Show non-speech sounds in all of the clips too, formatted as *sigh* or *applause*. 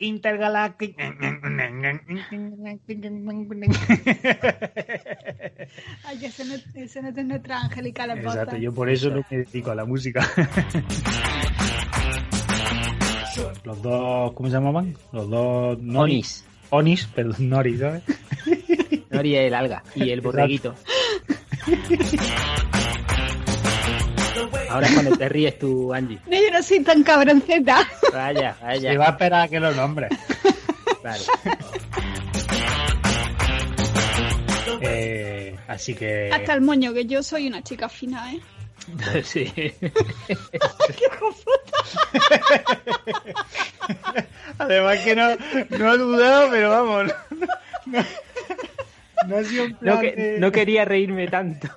Intergalactic. Ay, ese no, ese no es nuestra angelical Exacto, yo por eso no me dedico a la música. *laughs* Los dos, ¿cómo se llamaban? Los dos Onis. Onis, perdón, Nori, ¿sabes? Nori el alga y el borreguito. *laughs* Ahora es cuando te ríes tú, Angie. No, yo no soy tan cabronceta. Vaya, vaya. Se va a esperar a que lo nombre. Claro. Eh, así que. Hasta el moño, que yo soy una chica fina, ¿eh? *laughs* Sí. ¡Qué! Además que no, no he dudado, pero vamos. No, no ha sido un plan No, que- de- no quería reírme tanto.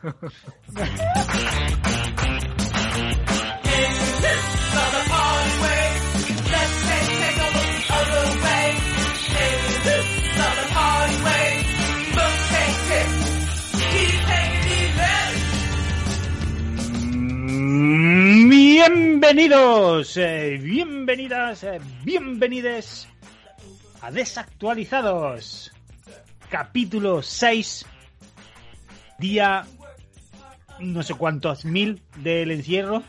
Bienvenidos, eh, bienvenidas, eh, bienvenides a Desactualizados. Capítulo 6, día no sé cuántos mil del encierro.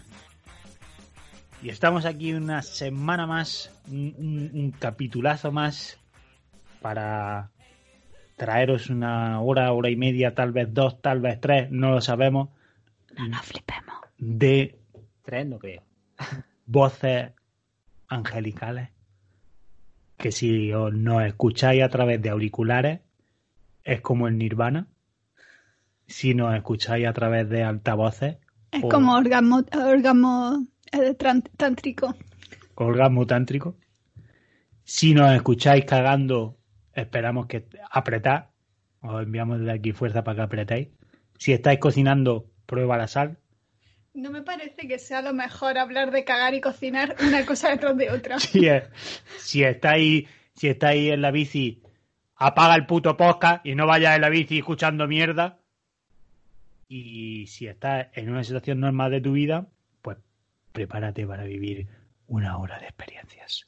Y estamos aquí una semana más, un, un- un capitulazo más para traeros una hora, hora y media, tal vez dos, tal vez tres, no lo sabemos, No nos flipemos. De Tres no creo. voces angelicales que si os nos escucháis a través de auriculares es como el nirvana. Si nos escucháis a través de altavoces Es o como orgasmo, orgasmo eh, tántrico. orgasmo tántrico. Si nos escucháis cagando esperamos que apretad. Os enviamos desde aquí fuerza para que apretéis. Si estáis cocinando prueba la sal No me parece que sea lo mejor hablar de cagar y cocinar una cosa detrás de otra. *laughs* si, es- si estáis si estáis en la bici apaga el puto podcast y no vayas en la bici escuchando mierda y si estás en una situación normal de tu vida pues prepárate para vivir una hora de experiencias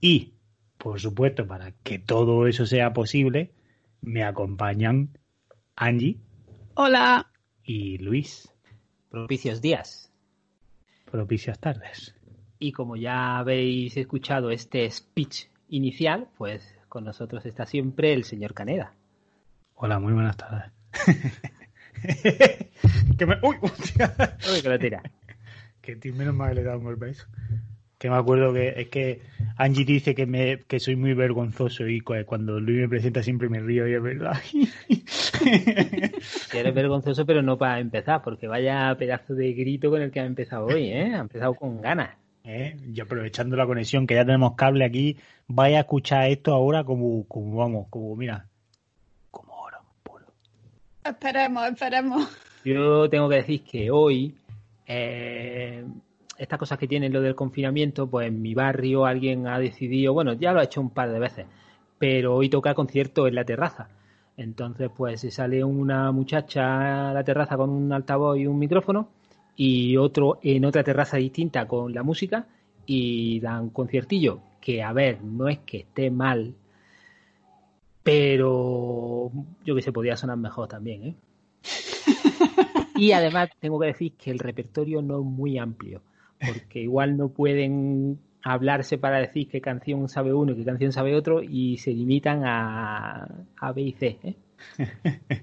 y por supuesto para que todo eso sea posible me acompañan Angie Hola. y Luis Propicios días. propicias tardes Y como ya habéis escuchado este speech inicial, pues con nosotros está siempre el señor Caneda. hola muy buenas tardes *laughs* que me... uy, hostia. *laughs* Uy, que lo tira. Que menos mal que le he dado un golpe a eso. Que me acuerdo que es que Angie dice que me que soy muy vergonzoso y cu- cuando Luis me presenta siempre me río y es verdad. *laughs* Que eres vergonzoso, pero no para empezar, porque vaya pedazo de grito con el que ha empezado hoy, ¿eh? Ha empezado con ganas. ¿Eh? Y aprovechando la conexión que ya tenemos cable aquí, vaya a escuchar esto ahora como, como vamos, como mira, como oro puro. Esperemos, esperemos. Yo tengo que decir que hoy, eh, estas cosas que tienen lo del confinamiento, pues en mi barrio alguien ha decidido, bueno, ya lo ha hecho un par de veces, pero hoy toca concierto en la terraza. Entonces, pues se sale una muchacha a la terraza con un altavoz y un micrófono y otro en otra terraza distinta con la música y dan conciertillo, que a ver, no es que esté mal, pero yo que sé, podía sonar mejor también, ¿eh? *laughs* Y además tengo que decir que el repertorio no es muy amplio, porque igual no pueden hablarse para decir qué canción sabe uno y qué canción sabe otro y se limitan a, a B y C. ¿eh? *laughs*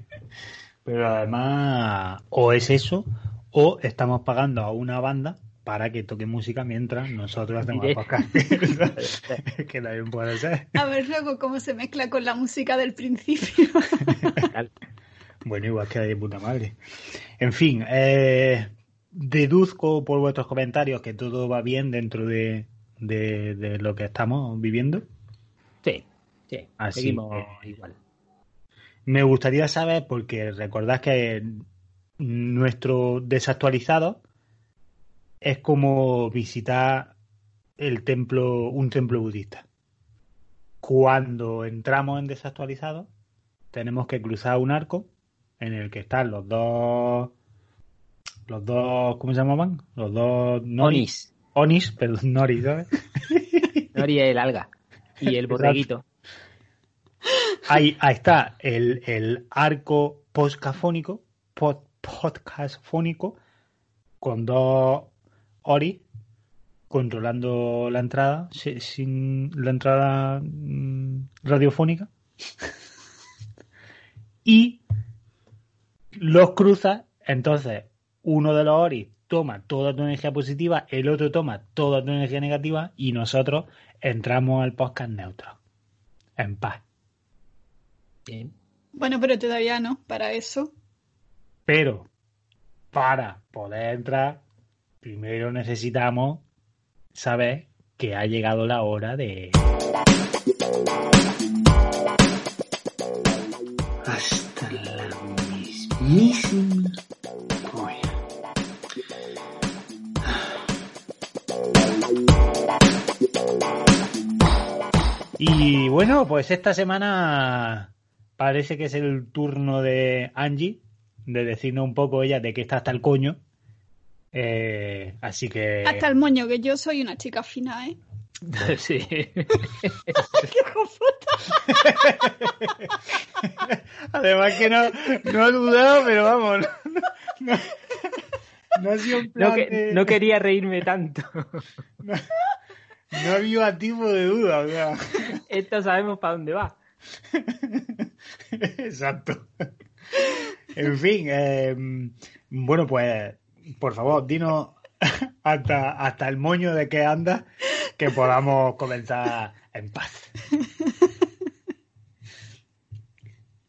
Pero además, o es eso, o estamos pagando a una banda para que toque música mientras nosotros hacemos el podcast. *laughs* *laughs* que también puede ser. A ver luego cómo se mezcla con la música del principio. Bueno, igual queda de puta madre. En fin, eh, deduzco por vuestros comentarios que todo va bien dentro de, de- de lo que estamos viviendo. Sí, sí, Así seguimos que- igual. Me gustaría saber, porque recordad que nuestro desactualizado es como visitar el templo, un templo budista. Cuando entramos en desactualizado, tenemos que cruzar un arco en el que están los dos, los dos, ¿cómo se llamaban? Los dos. Onis. Onis, perdón, noris, ¿sabes? *laughs* Nori el alga. Y el borreguito. Ahí, ahí está el, el arco postcafónico, pod, podcastfónico, con dos Ori controlando la entrada, si- sin la entrada mm, radiofónica. *laughs* y los cruzas, entonces uno de los Ori toma toda tu energía positiva, el otro toma toda tu energía negativa y nosotros entramos al podcast neutro. En paz. Bien. Bueno, pero todavía no, para eso. Pero para poder entrar, primero necesitamos saber que ha llegado la hora de... hasta la mismísima Y bueno, pues esta semana parece que es el turno de Angie de decirnos un poco ella de qué está hasta el coño. Eh, así que... Hasta el moño, que yo soy una chica fina, ¿eh? *laughs* Sí. *laughs* *laughs* Además que no, no he dudado, pero vamos. No, no- no ha sido un plan No, que- de- no quería reírme tanto. No ha habido tipo de duda. o sea. *laughs* Esto sabemos para dónde va. *laughs* Exacto. En fin, eh, bueno, pues por favor, dinos *laughs* hasta, hasta el moño de que anda que podamos comenzar en paz.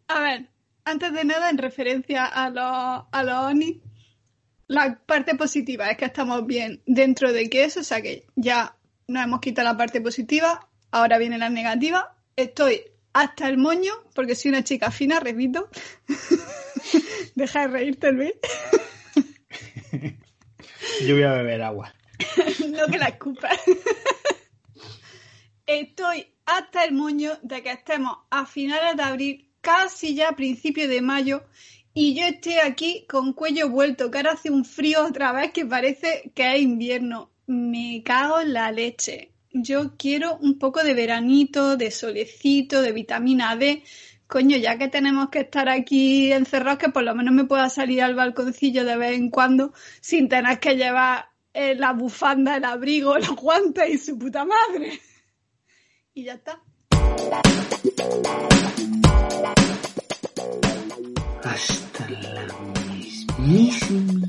A ver, antes de nada, en referencia a los, a los ONI, la parte positiva es que estamos bien dentro de que eso, o sea que ya nos hemos quitado la parte positiva, ahora viene la negativa. Estoy hasta el moño, porque soy una chica fina, repito. *laughs* Deja de reírte, Luis. *laughs* Yo voy a beber agua. *laughs* no que la escupas. Estoy hasta el moño de que estemos a finales de abril, casi ya a principios de mayo, y yo esté aquí con cuello vuelto, que ahora hace un frío otra vez que parece que es invierno. Me cago en la leche. Yo quiero un poco de veranito, de solecito, de vitamina D. Coño, ya que tenemos que estar aquí encerrados, que por lo menos me pueda salir al balconcillo de vez en cuando sin tener que llevar eh, la bufanda, el abrigo, los guantes y su puta madre. Y ya está. hasta la mismísima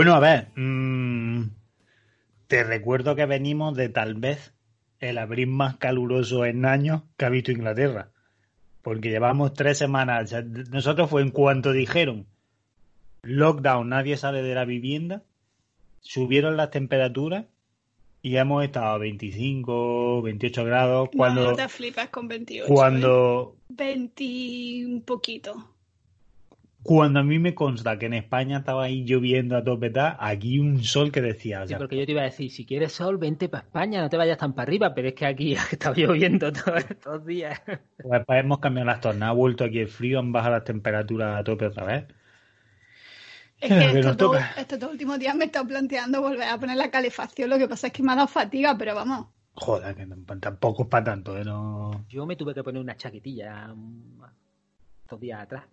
Bueno, a ver, mm, te recuerdo que venimos de tal vez el abril más caluroso en años que ha visto Inglaterra. Porque llevamos tres semanas. o sea, nosotros fue en cuanto dijeron lockdown, nadie sale de la vivienda, subieron las temperaturas y hemos estado a 25, 28 grados. Cuando, No te flipas con 28. ¿eh? cuando, 20 un poquito. Cuando a mí me consta que en España estaba ahí lloviendo a tope, tal, aquí un sol que decía, o Sí, porque yo te iba a decir, si quieres sol, vente para España, no te vayas tan para arriba, pero es que aquí *laughs* ha estado lloviendo todos estos días. Pues, pues hemos cambiado las tornas, ha vuelto aquí el frío, han bajado las temperaturas a tope otra vez. Es Que *laughs* nos estos dos últimos días me he estado planteando volver a poner la calefacción. Lo que pasa es que me ha dado fatiga, pero vamos. Joder, que tamp- tampoco es para tanto, ¿eh? No... Yo me tuve que poner una chaquetilla um, estos días atrás.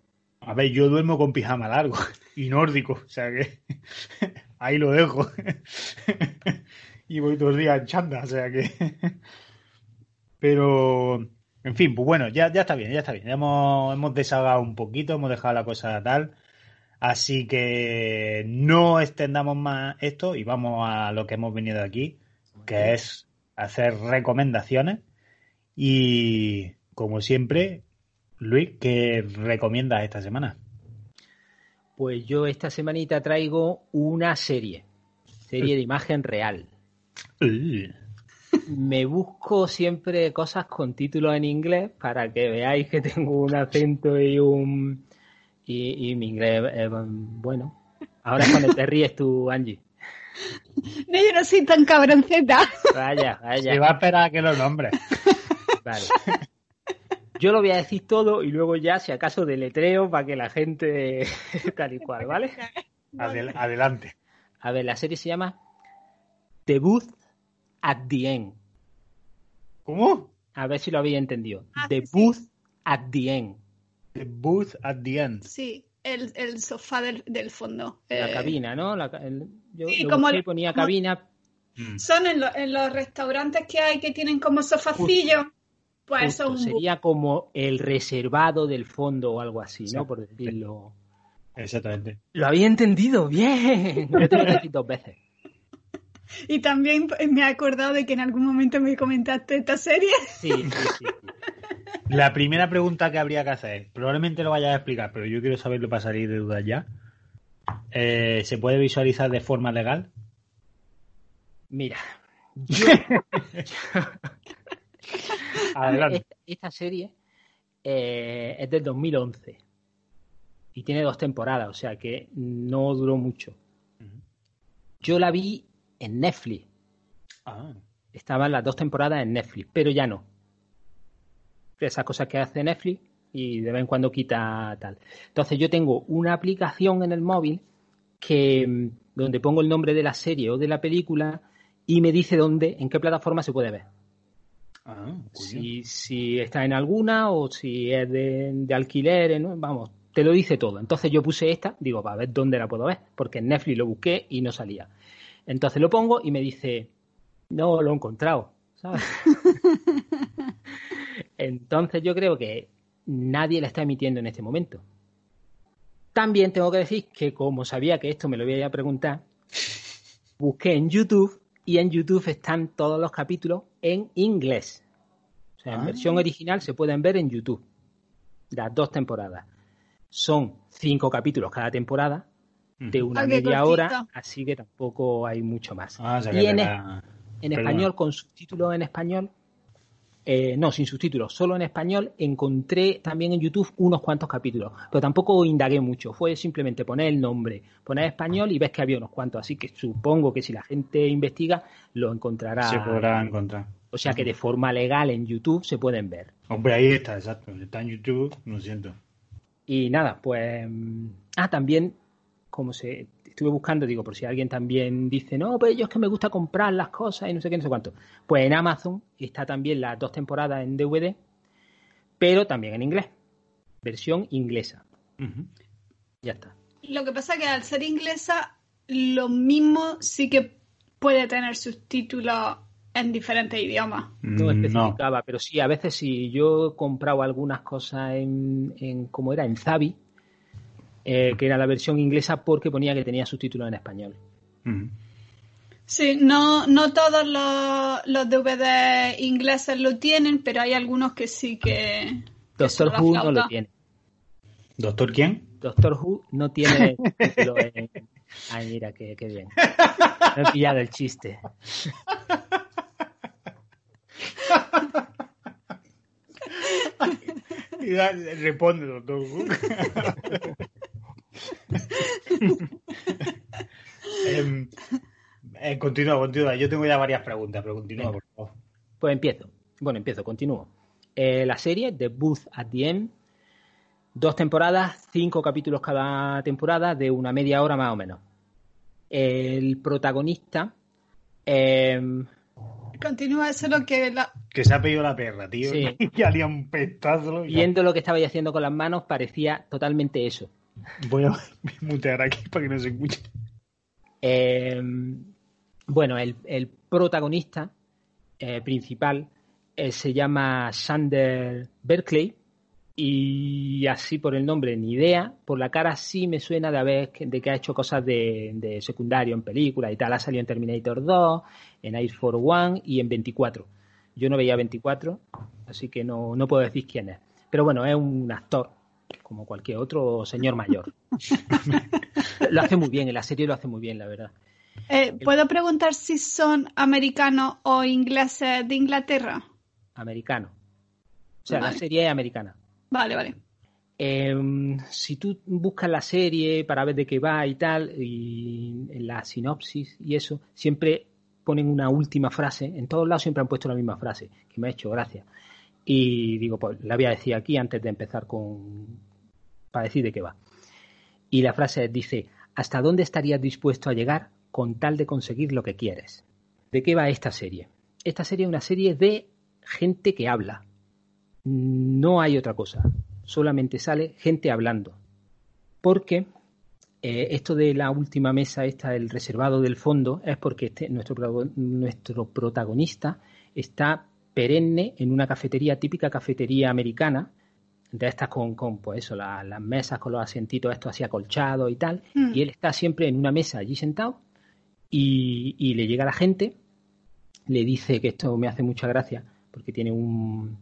A ver, yo duermo con pijama largo *laughs* y nórdico, o sea que *laughs* ahí lo dejo. *laughs* y voy todos los días en chanda, o sea que... Pero, en fin, pues bueno, ya, ya está bien, ya está bien. Ya hemos, hemos un poquito, hemos dejado la cosa tal. Así que no extendamos más esto y vamos a lo que hemos venido aquí, que es hacer recomendaciones. Y como siempre, Luis, ¿qué recomiendas esta semana? Pues yo esta semanita traigo una serie, serie de imagen real. Uh, Me busco siempre cosas con títulos en inglés para que veáis que tengo un acento y un y, y mi inglés es bueno. Ahora es cuando te ríes tú, Angie. No, yo no soy tan cabronceta. Vaya, vaya. Se va a esperar a que lo nombre. Vale. Yo lo voy a decir todo y luego ya, si acaso, deletreo para que la gente *laughs* tal y cual, ¿vale? *laughs* Adel- adelante. A ver, la serie se llama The Booth at the End. ¿Cómo? A ver si lo habéis entendido. Ah, The sí. Booth at the End. The booth at the end. Sí, el, el sofá del, del fondo. La Eh, cabina, ¿no? La ca- el- yo Sí, lo como el- ponía como- cabina. Mm. Son en, lo- en los restaurantes que hay que tienen como sofacillos. Pues justo, un sería como el reservado del fondo o algo así, ¿no? Por decirlo. Exactamente. Lo había entendido, bien. *laughs* Lo tengo que decir dos veces. Y también me he acordado de que en algún momento me comentaste esta serie. Sí, sí, sí. sí. La primera pregunta que habría que hacer, probablemente lo vayas a explicar, pero yo quiero saberlo para salir de dudas ya. Eh, ¿Se puede visualizar de forma legal? Mira, *laughs* yo, *laughs* Adelante. esta, esta serie eh, es del 2011 y tiene dos temporadas, o sea que no duró mucho. Yo la vi en Netflix, Ah, estaban las dos temporadas en Netflix, pero ya no. Esas cosas que hace Netflix y de vez en cuando quita tal. Entonces yo tengo una aplicación en el móvil que mm, donde pongo el nombre de la serie o de la película y me dice dónde, en qué plataforma se puede ver. Ah. Si, si está en alguna o si es de, de alquiler, ¿no? vamos, te lo dice todo. Entonces yo puse esta, digo, para ver dónde la puedo ver, porque en Netflix lo busqué y no salía. Entonces lo pongo y me dice, no lo he encontrado, ¿sabes? *laughs* Entonces yo creo que nadie la está emitiendo en este momento. También tengo que decir que como sabía que esto me lo iba a preguntar, busqué en YouTube y en YouTube están todos los capítulos en inglés. O sea, en Ah. versión original se pueden ver en YouTube. Las dos temporadas. Son cinco capítulos cada temporada de una Ah, media hora, así que tampoco hay mucho más. Ah, o sea y en, la- español, con subtítulos en español, eh, no, sin subtítulos, solo en español, encontré también en YouTube unos cuantos capítulos, pero tampoco indagué mucho, fue simplemente poner el nombre, poner español y ves que había unos cuantos, así que supongo que si la gente investiga lo encontrará. se podrá encontrar. O sea que de forma legal en YouTube se pueden ver. Hombre, ahí está, exacto. Está en YouTube, lo siento. Y nada, pues. mm, Ah, también, como se. Estuve buscando, digo, por si alguien también dice, no, pues yo es que me gusta comprar las cosas y no sé qué, no sé cuánto. Pues en Amazon está también las dos temporadas en DVD, pero también en inglés. Versión inglesa. Ya está. Lo que pasa es que al ser inglesa, lo mismo sí que puede tener subtítulos en diferentes idiomas. No Mm, especificaba, pero sí, a veces si yo he comprado algunas cosas en, en ¿cómo era? En Zavi, eh, que era la versión inglesa porque ponía que tenía subtítulos en español. Sí, no, no todos los, los DVD ingleses lo tienen, pero hay algunos que sí que... Doctor Who no lo tiene. ¿Doctor quién? Doctor Who no tiene *laughs* título en... Ay, mira, qué, qué bien. No he pillado el chiste. *laughs* Y da- responde, doctor. Em, *laughs* *laughs* eh, continúa, continúa. Yo tengo ya varias preguntas, pero continúa, por favor. Pues empiezo. Bueno, empiezo, continúo. Eh, la serie, The Booth at the End, dos temporadas, cinco capítulos cada temporada, de una media hora más o menos. El protagonista, eh, Continúa, eso es lo que... la- Que se ha pedido la perra, tío. Sí. *laughs* Y haría un pestazo. y- viendo lo que estaba haciendo con las manos, parecía totalmente eso. Voy a *laughs* mutear aquí para que no se escuche. Eh, bueno, el, protagonista eh, principal eh, se llama Sander Berkeley y así por el nombre ni idea, por la cara sí me suena de haber de que ha hecho cosas de, secundario en películas y tal, ha salido en Terminator 2, en Air Force One y en 24. Yo no veía 24, así que no, no puedo decir quién es. Pero bueno, es un actor como cualquier otro señor mayor. *laughs* lo hace muy bien, en la serie lo hace muy bien, la verdad. Eh, ¿Puedo preguntar si son americanos o ingleses de Inglaterra? Americano. O sea, la serie es americana. Vale, vale. Eh, si tú buscas la serie para ver de qué va y tal, y en la sinopsis y eso, siempre ponen una última frase. En todos lados siempre han puesto la misma frase, que me ha hecho gracia. Y digo, pues la voy a decir aquí antes de empezar con. para decir de qué va. Y la frase dice: ¿Hasta dónde estarías dispuesto a llegar con tal de conseguir lo que quieres? ¿De qué va esta serie? Esta serie es una serie de gente que habla. No hay otra cosa solamente sale gente hablando. Porque eh, esto de la última mesa, esta del reservado del fondo, es porque este, nuestro, nuestro protagonista está perenne en una cafetería, típica cafetería americana, de estas con, con pues eso, la- las mesas con los asientitos estos así acolchados y tal, Mm. y él está siempre en una mesa allí sentado y, y le llega la gente, le dice que esto me hace mucha gracia, porque tiene un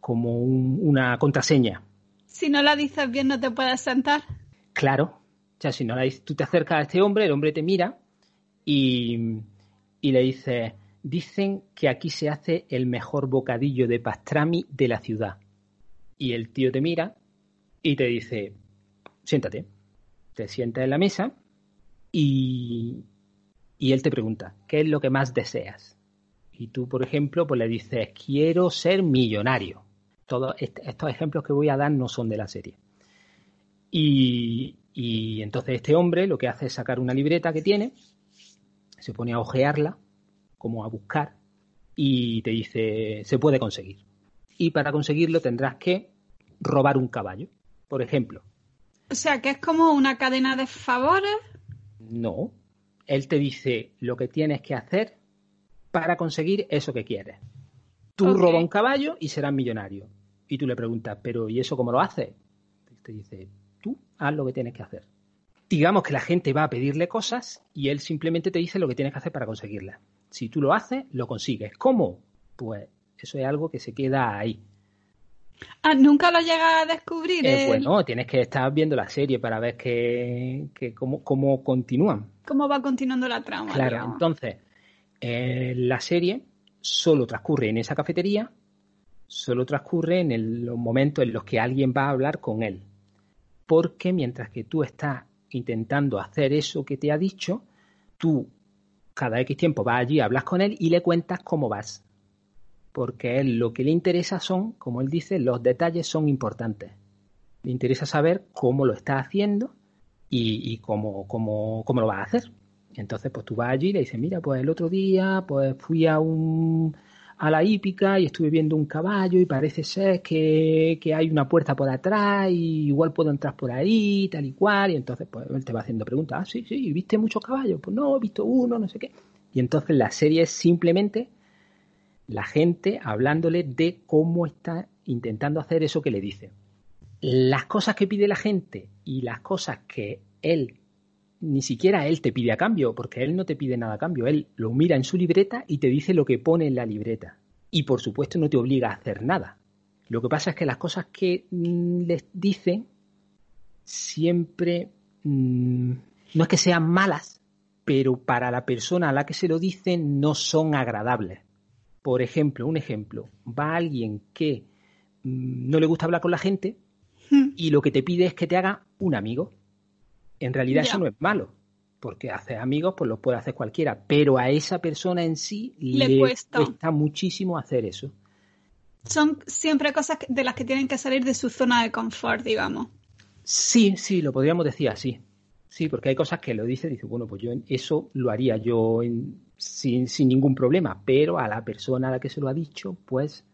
como un- una contraseña. Si no la dices bien, no te puedes sentar. Claro. O sea, si no la dices, tú te acercas a este hombre, el hombre te mira y, y le dices, dicen que aquí se hace el mejor bocadillo de pastrami de la ciudad. Y el tío te mira y te dice, siéntate. Te sientas en la mesa y, y él te pregunta, ¿qué es lo que más deseas? Y tú, por ejemplo, pues le dices, quiero ser millonario. Todos est- estos ejemplos que voy a dar no son de la serie. Y, y entonces este hombre lo que hace es sacar una libreta que tiene, se pone a ojearla, como a buscar, y te dice, se puede conseguir. Y para conseguirlo tendrás que robar un caballo, por ejemplo. O sea, que es como una cadena de favores. No, él te dice lo que tienes que hacer para conseguir eso que quieres. Tú Ok. roba un caballo y serás millonario. Y tú le preguntas, pero ¿y eso cómo lo haces? Te dice, tú haz lo que tienes que hacer. Digamos que la gente va a pedirle cosas y él simplemente te dice lo que tienes que hacer para conseguirlas. Si tú lo haces, lo consigues. ¿Cómo? Pues eso es algo que se queda ahí. Ah, nunca lo llega a descubrir. Eh, el- bueno, tienes que estar viendo la serie para ver que, que cómo, cómo continúan. ¿Cómo va continuando la trama? Claro, digamos. entonces, eh, la serie solo transcurre en esa cafetería, solo transcurre en el- los momentos en los que alguien va a hablar con él. Porque mientras que tú estás intentando hacer eso que te ha dicho, tú cada X tiempo vas allí, hablas con él y le cuentas cómo vas. Porque él lo que le interesa son, como él dice, los detalles son importantes. Le interesa saber cómo lo está haciendo y, y cómo, cómo, cómo lo vas a hacer. Entonces, pues tú vas allí y le dices, mira, pues el otro día pues fui a un a la hípica y estuve viendo un caballo y parece ser que, que hay una puerta por atrás y igual puedo entrar por ahí, tal y cual. Y entonces, pues él te va haciendo preguntas. Ah, sí, sí, ¿viste muchos caballos? Pues no, he visto uno, no sé qué. Y entonces la serie es simplemente la gente hablándole de cómo está intentando hacer eso que le dice. Las cosas que pide la gente y las cosas que él ni siquiera él te pide a cambio, porque él no te pide nada a cambio. Él lo mira en su libreta y te dice lo que pone en la libreta. Y por supuesto no te obliga a hacer nada. Lo que pasa es que las cosas que mm, les dicen siempre mm, no es que sean malas, pero para la persona a la que se lo dicen no son agradables. Por ejemplo, un ejemplo, va alguien que mm, no le gusta hablar con la gente Hmm. y lo que te pide es que te haga un amigo. En realidad Ya. eso no es malo, porque hacer amigos pues los puede hacer cualquiera, pero a esa persona en sí Le le, cuesta. cuesta muchísimo hacer eso. Son siempre cosas de las que tienen que salir de su zona de confort, digamos. Sí, sí, lo podríamos decir así. Sí, porque hay cosas que lo dice, dice, bueno, pues yo eso lo haría yo en- sin, sin ningún problema, pero a la persona a la que se lo ha dicho, pues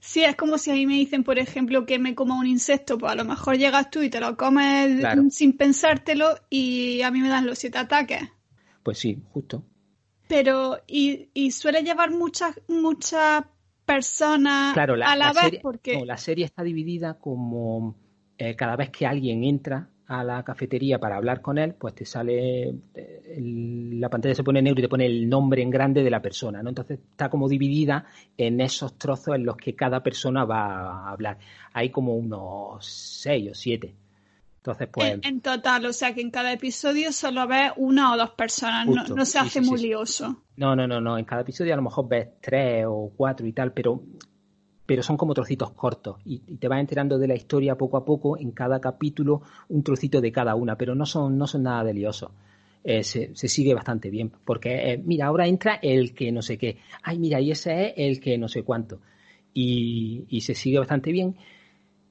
Sí, es como si a mí me dicen, por ejemplo, que me coma un insecto, pues a lo mejor llegas tú y te lo comes Claro. sin pensártelo y a mí me dan los siete ataques. Pues sí, justo. Pero, y, y suele llevar muchas, muchas personas Claro, la, a la, la vez, serie, porque no, la serie está dividida como eh, cada vez que alguien entra a la cafetería para hablar con él, pues te sale, el- la pantalla se pone negro y te pone el nombre en grande de la persona, ¿no? Entonces está como dividida en esos trozos en los que cada persona va a hablar. Hay como unos seis o siete. Entonces, pues, En, en total, o sea que en cada episodio solo ves una o dos personas, no, Justo, no se hace sí, sí, muy sí. lioso. no, no, no, no. En cada episodio a lo mejor ves tres o cuatro y tal, pero, pero son como trocitos cortos y, te vas enterando de la historia poco a poco en cada capítulo, un trocito de cada una, pero no son, no son nada de liosos. Eh, se, se sigue bastante bien, porque eh, mira, ahora entra el que no sé qué, ay, mira, y ese es el que no sé cuánto, y, y se sigue bastante bien.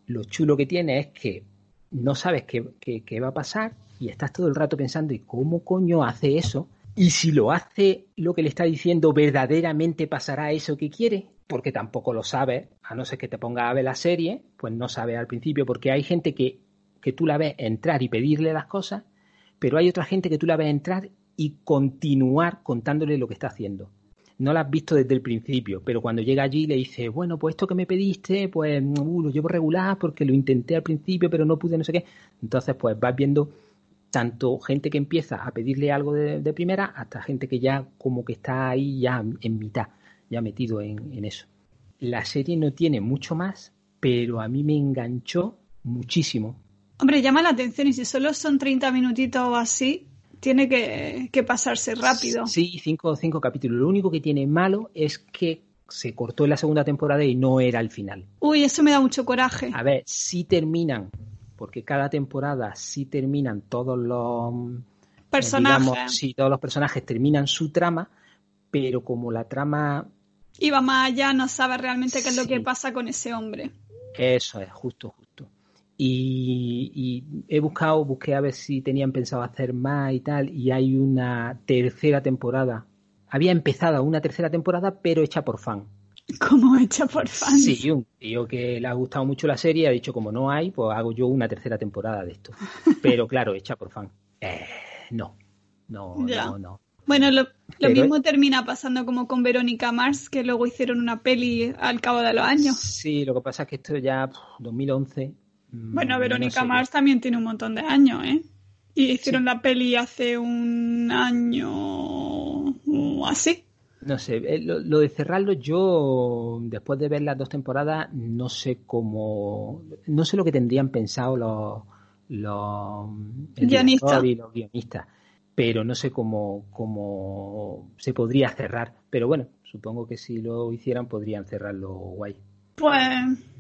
Lo chulo que tiene es que no sabes qué, qué- qué va a pasar y estás todo el rato pensando, ¿y cómo coño hace eso? Y si lo hace lo que le está diciendo, ¿verdaderamente pasará eso que quiere? Porque tampoco lo sabes, a no ser que te ponga a ver la serie, pues no sabes al principio, porque hay gente que, que tú la ves entrar y pedirle las cosas, pero hay otra gente que tú la ves entrar y continuar contándole lo que está haciendo. No la has visto desde el principio, pero cuando llega allí le dice, bueno, pues esto que me pediste, pues uh, lo llevo regular porque lo intenté al principio, pero no pude, no sé qué. Entonces, pues vas viendo tanto gente que empieza a pedirle algo de, de primera hasta gente que ya como que está ahí ya en mitad, ya metido en, en eso. La serie no tiene mucho más, pero a mí me enganchó muchísimo. Hombre, llama la atención y si solo son 30 minutitos o así, tiene que, que pasarse rápido. Sí, cinco, cinco capítulos. Lo único que tiene malo es que se cortó en la segunda temporada y no era el final. Uy, eso me da mucho coraje. A ver, sí terminan, porque cada temporada sí terminan todos los eh, Personajes. digamos, sí, todos los personajes terminan su trama, pero como la trama, Y va más allá, no sabe realmente qué es lo que pasa con ese hombre. eso es, justo, justo. Y, y he buscado, busqué a ver si tenían pensado hacer más y tal, y hay una tercera temporada. Había empezado una tercera temporada, pero hecha por fan. *laughs* Como hecha por fans. Sí, un tío que le ha gustado mucho la serie ha dicho como no hay, pues hago yo una tercera temporada de esto. *laughs* Pero claro, hecha por fan. Eh, no, no, Ya. no, no. Bueno, lo, mismo termina pasando como con Verónica Mars, que luego hicieron una peli al cabo de los años. Sí, lo que pasa es que esto ya, pf, 2011. mm, Bueno, no Verónica sé. Mars también tiene un montón de años, ¿eh? Y hicieron la peli hace un año o así. No sé, eh, lo, lo de cerrarlo yo, después de ver las dos temporadas, no sé cómo, no sé lo que tendrían pensado los, los el Guionista. director y los guionistas, pero no sé cómo, cómo se podría cerrar. Pero bueno, supongo que si lo hicieran podrían cerrarlo guay. Pues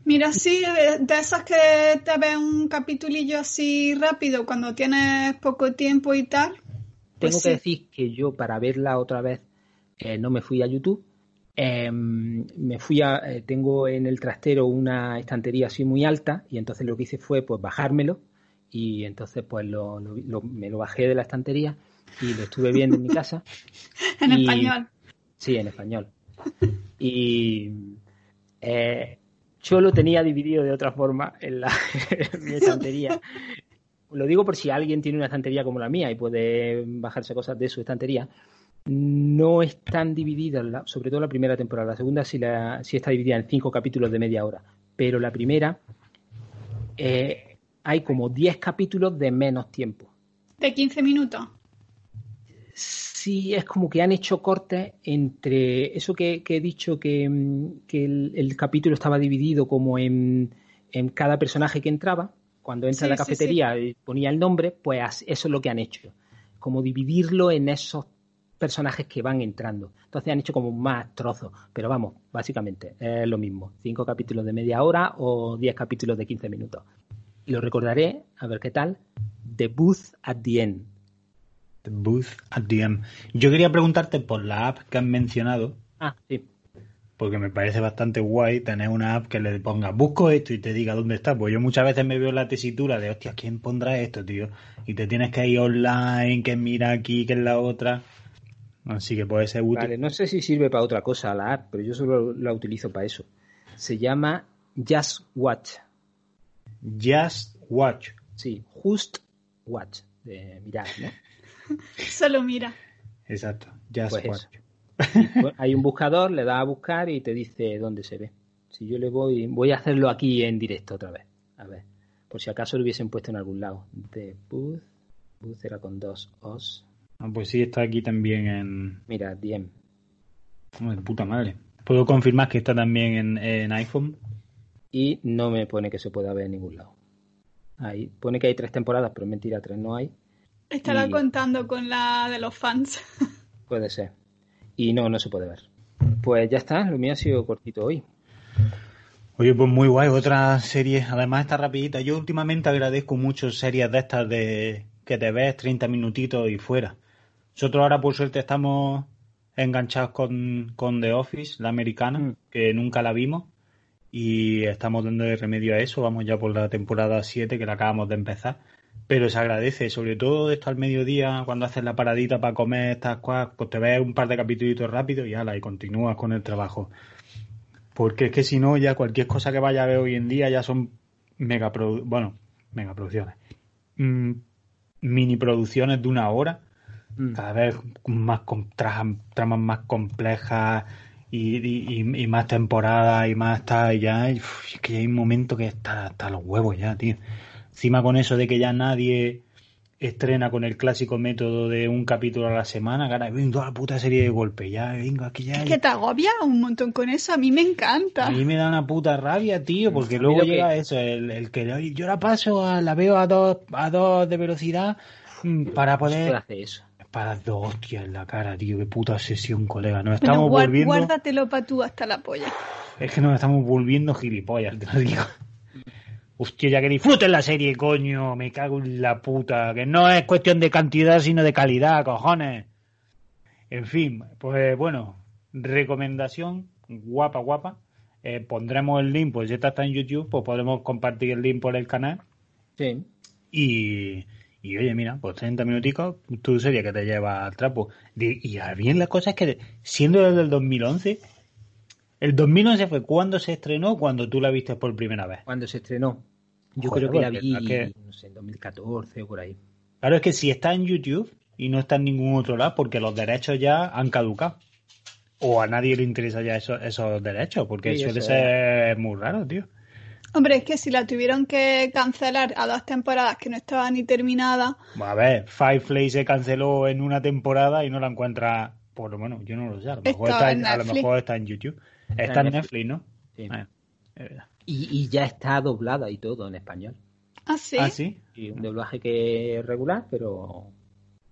mira, sí, de, de esas que te ves un capitulillo así rápido cuando tienes poco tiempo y tal. Tengo Pues que sí. decir que yo para verla otra vez eh, no me fui a YouTube. Eh, me fui a, eh, tengo en el trastero una estantería así muy alta y entonces lo que hice fue pues bajármelo y entonces pues lo, lo- lo- me lo bajé de la estantería y lo estuve viendo en mi casa. *laughs* En Y- español. Sí, en español. Y eh, yo lo tenía dividido de otra forma en, la, *laughs* en mi estantería. Lo digo por si alguien tiene una estantería como la mía y puede bajarse cosas de su estantería. No están divididas, sobre todo la primera temporada. La segunda sí, la, sí está dividida en cinco capítulos de media hora. Pero la primera eh, hay como 10 capítulos de menos tiempo. De 15 minutos. Sí, es como que han hecho cortes entre eso que, que he dicho, que, mm, que el, el capítulo estaba dividido como en, en cada personaje que entraba. Cuando entra Sí, a la sí, sí. cafetería y ponía el nombre, pues eso es lo que han hecho. Como dividirlo en esos personajes que van entrando. Entonces han hecho como más trozos. Pero vamos, básicamente es lo mismo. Cinco capítulos de media hora o diez capítulos de 15 minutos. Y lo recordaré, a ver qué tal. The Booth at the End. The Booth at the End. Yo quería preguntarte por la app que has mencionado, Ah, sí. porque me parece bastante guay tener una app que le ponga busco esto y te diga dónde está. Pues yo muchas veces me veo la tesitura de, hostia, ¿quién pondrá esto, tío? Y te tienes que ir online, que mira aquí, que es la otra. Así que puede ser útil. Vale, no sé si sirve para otra cosa la app, pero yo solo la utilizo para eso. Se llama Just Watch. Just Watch. Sí, Just Watch, de mirar, ¿no? *laughs* Solo mira. Exacto. Just Pues Watch. eso. Hay un *laughs* buscador, le das a buscar y te dice dónde se ve. Si yo le voy, voy a hacerlo aquí en directo otra vez. A ver, por si acaso lo hubiesen puesto en algún lado. De Booth, Booth era con dos os. Ah, pues sí, está aquí también en. Mira, Diem. Como de puta madre. Puedo confirmar que está también en, en iPhone. Y no me pone que se pueda ver en ningún lado. Ahí pone que hay tres temporadas, pero mentira, tres no hay. Estará Y- contando con la de los fans. *laughs* Puede ser. Y no, no se puede ver. Pues ya está, lo mío ha sido cortito hoy. Oye, pues muy guay, otra serie, además está rapidita. Yo últimamente agradezco mucho series de estas de que te ves 30 minutitos y fuera. Nosotros ahora por suerte estamos enganchados con, con The Office, la americana, Mm. que nunca la vimos. Y estamos dando remedio a eso, vamos ya por la temporada 7 que la acabamos de empezar. Pero se agradece, sobre todo esto al mediodía, cuando haces la paradita para comer estas cosas, pues te ves un par de capítulos rápido y ala, y continúas con el trabajo. Porque es que si no, ya cualquier cosa que vaya a ver hoy en día ya son mega bueno, megaproducciones. Mm, mini producciones de una hora. Cada vez más con tra- tramas más complejas y, y- más temporadas y más tal, y ya, es que ya hay un momento que está hasta los huevos ya, tío. Encima con eso de que ya nadie estrena con el clásico método de un capítulo a la semana, cara, ven toda la puta serie de golpe, ya, venga, que ya... Es que te agobia un montón con eso. A mí me encanta. A mí me da una puta rabia, tío, porque luego que- llega eso, el, el que "Oye, yo la paso, a, la veo a dos, a dos de velocidad mm, para poder... hacer eso. Para dos hostias en la cara, tío, qué puta sesión, colega. Nos Bueno, estamos volviendo... guárdatelo para tú hasta la polla. Es que nos estamos volviendo gilipollas, te lo digo. *laughs* Hostia, ya que disfruten la serie, coño, me cago en la puta. Que no es cuestión de cantidad, sino de calidad, cojones. En fin, pues bueno, recomendación guapa, guapa. Eh, pondremos el link, pues ya está en YouTube, pues podremos compartir el link por el canal. Sí. Y, y oye, mira, pues 30 minuticos, tu serie que te lleva al trapo. Y a bien la cosa es que, siendo desde el 2011, el 2011 fue cuando se estrenó, cuando tú la viste por primera vez. Cuando se estrenó. Yo Joder, creo que la porque vi, que- no sé, en 2014 o por ahí. Claro, es que si está en YouTube y no está en ningún otro lado, porque los derechos ya han caducado. O a nadie le interesa ya esos, esos derechos, porque Sí, suele eso ser muy raro, tío. Hombre, es que si la tuvieron que cancelar a dos temporadas que no estaba ni terminada, A ver, Firefly se canceló en una temporada y no la encuentra, por lo menos, yo no lo sé, a lo mejor, está, en en- a lo Netflix. mejor está en YouTube. Está, Está en Netflix, ¿no? Sí. Ah, es verdad. Y, y ya está doblada y todo en español. ah, sí. Ah, sí. Y un doblaje que es regular, pero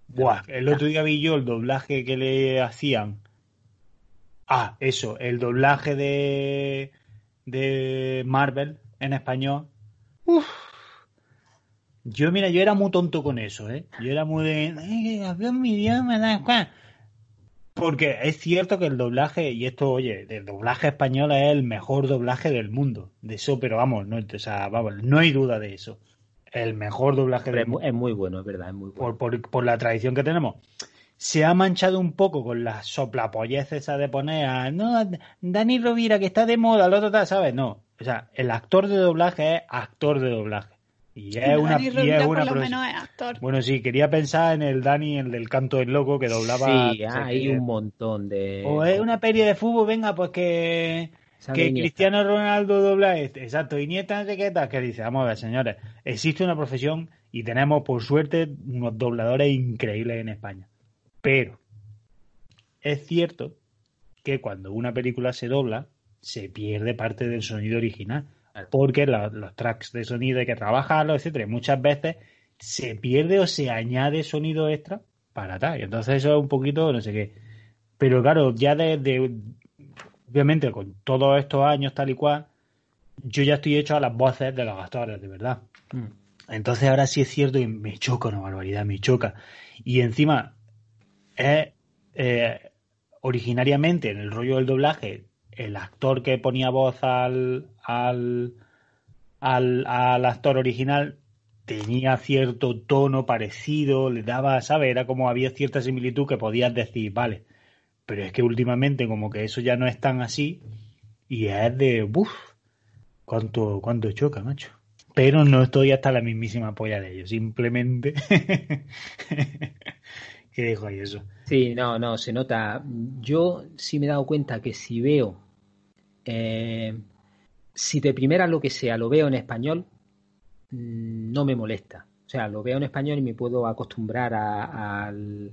Buah, el otro día vi yo el doblaje que le hacían. Ah, eso, el doblaje de, de Marvel en español. Uf. Yo, mira, yo era muy tonto con eso, ¿eh? Yo era muy de... "Ay, que hablo mi idioma, da igual". Porque es cierto que el doblaje, y esto, oye, el doblaje español es el mejor doblaje del mundo. De eso, pero vamos, no, o sea, vamos, no hay duda de eso. El mejor doblaje pero del es, mundo mu- es muy bueno, es verdad, es muy bueno. por, por, por la tradición que tenemos. Se ha manchado un poco con la soplapollez esa de poner a, no, Dani Rovira, que está de moda, el otro tal, ¿sabes? No. O sea, el actor de doblaje es actor de doblaje. Y es Bueno, una, y es por una lo profesión. menos es actor. Bueno, sí, quería pensar en el Dani, el del canto del loco, que doblaba. sí, hay un montón de... O es una peli de fútbol, venga, pues que, que. Cristiano Ronaldo dobla este. Exacto, Iniesta, no sé qué tal, que dice, vamos a ver, señores, existe una profesión y tenemos, por suerte, unos dobladores increíbles en España. Pero es cierto que cuando una película se dobla, se pierde parte del sonido original. Porque la- los tracks de sonido hay que trabajarlos, etcétera. Muchas veces se pierde o se añade sonido extra para tal. Y entonces eso es un poquito, no sé qué. Pero claro, ya desde, obviamente, con todos estos años tal y cual, yo ya estoy hecho a las voces de los actores, de verdad. Mm. Entonces ahora sí es cierto y me choca una barbaridad, me choca. Y encima, es eh, originariamente en el rollo del doblaje, el actor que ponía voz al, al, al, actor original tenía cierto tono parecido, le daba, ¿sabes? Era como había cierta similitud que podías decir, vale. Pero es que últimamente como que eso ya no es tan así y es de, uff, cuánto, cuánto choca, macho. Pero no estoy hasta la mismísima polla de ellos, simplemente *laughs* *laughs* que dejo ahí eso. Sí, no, no, se nota. Yo sí me he dado cuenta que si veo, eh, si de primera lo que sea lo veo en español, mm, no me molesta. O sea, lo veo en español y me puedo acostumbrar a- al,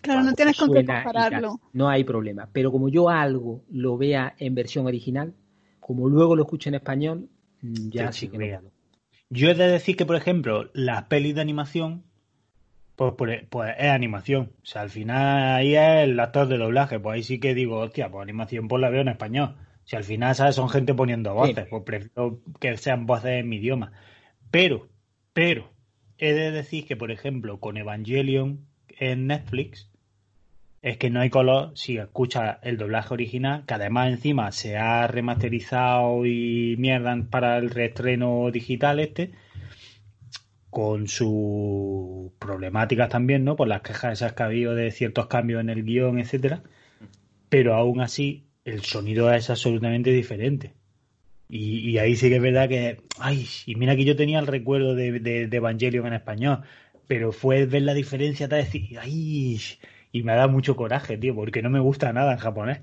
Claro, no tienes con qué compararlo. No hay problema. Pero como yo algo lo vea en versión original, como luego lo escucho en español, mm, ya Te sí que no. Yo he de decir que, por ejemplo, las pelis de animación, pues, pues, pues es animación. O sea, al final ahí es el actor de doblaje. Pues ahí sí que digo, hostia, pues animación pues la veo en español. Si al final, ¿sabes? Son gente poniendo voces, pues prefiero que sean voces en mi idioma. Pero, pero, he de decir que, por ejemplo, con Evangelion en Netflix, es que no hay color si escuchas el doblaje original, que además encima se ha remasterizado y mierda para el reestreno digital este, con sus problemáticas también, ¿no? Por las quejas esas que ha habido de ciertos cambios en el guion, etcétera. Pero aún así, el sonido es absolutamente diferente. Y, y ahí sí que es verdad que, ay, y mira que yo tenía el recuerdo de, de, de Evangelion en español, pero fue ver la diferencia, tal, decir, ay, y me da mucho coraje, tío, porque no me gusta nada en japonés.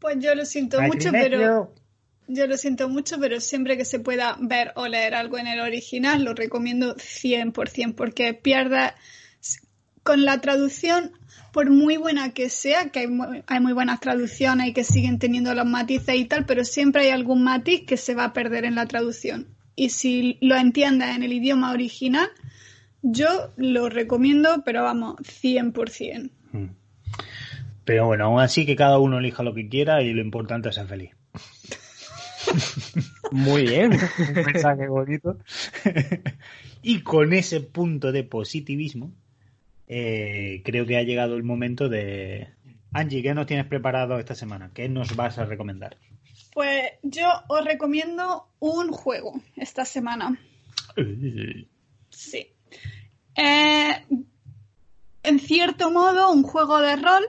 Pues yo lo siento mucho, pero yo lo siento mucho, pero siempre que se pueda ver o leer algo en el original, lo recomiendo 100%, porque pierde con la traducción, por muy buena que sea, que hay muy, hay muy buenas traducciones y que siguen teniendo los matices y tal, pero siempre hay algún matiz que se va a perder en la traducción. Y si lo entiendes en el idioma original, yo lo recomiendo, pero vamos, 100%. Mm. Pero bueno, aún así que cada uno elija lo que quiera y lo importante es ser feliz. *laughs* Muy bien. Un mensaje bonito. *laughs* y con ese punto de positivismo, eh, creo que ha llegado el momento de... Angie, ¿qué nos tienes preparado esta semana? ¿Qué nos vas a recomendar? Pues yo os recomiendo un juego esta semana. Sí. Eh, en cierto modo, un juego de rol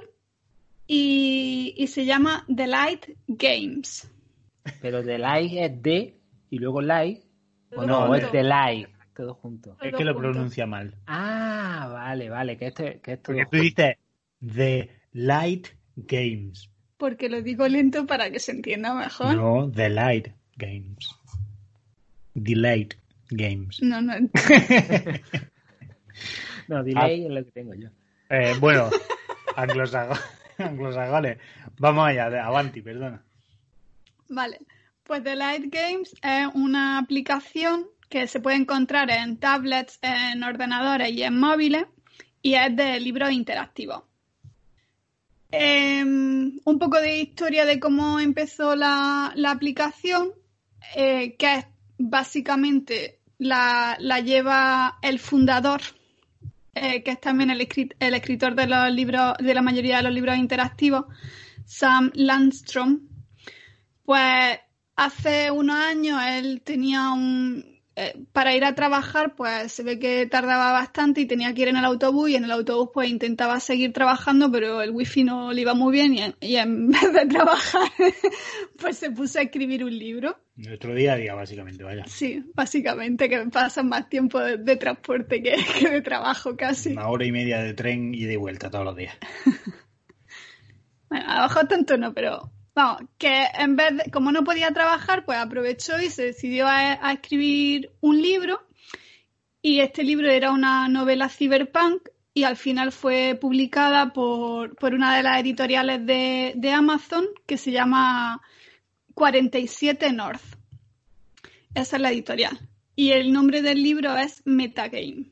y, y se llama The Light Games. Pero de like es de y luego like. O no, junto. es de like. Todo junto. Es que lo pronuncia mal. Ah, vale, vale. Que esto, que esto Porque tú dices The Light Games. Porque lo digo lento para que se entienda mejor. No, The Light Games. The Light Games. No, no. *laughs* No, delay es lo que tengo yo. Eh, bueno, *laughs* *laughs* anglosajones. Vamos allá, de Avanti, perdona. Vale. Pues The Light Games es una aplicación que se puede encontrar en tablets, en ordenadores y en móviles y es de libros interactivos. Em, un poco de historia de cómo empezó la, la aplicación, eh, que es básicamente la, la lleva el fundador, eh, que es también el, escrit- el escritor de los libros, de la mayoría de los libros interactivos, Sam Landstrom. Pues hace unos años él tenía un... eh, para ir a trabajar, pues se ve que tardaba bastante y tenía que ir en el autobús y en el autobús pues intentaba seguir trabajando, pero el wifi no le iba muy bien y en, y en *laughs* vez de trabajar, pues se puso a escribir un libro. Nuestro día a día, básicamente, vaya. Sí, básicamente que pasan más tiempo de, de transporte que, *laughs* que de trabajo casi. Una hora y media de tren y de vuelta todos los días. *laughs* Bueno, a lo mejor tanto no, pero vamos, que en vez de, como no podía trabajar, pues aprovechó y se decidió a, a escribir un libro. Y este libro era una novela cyberpunk y al final fue publicada por, por una de las editoriales de, de Amazon que se llama 47 North. Esa es la editorial. Y el nombre del libro es Metagame.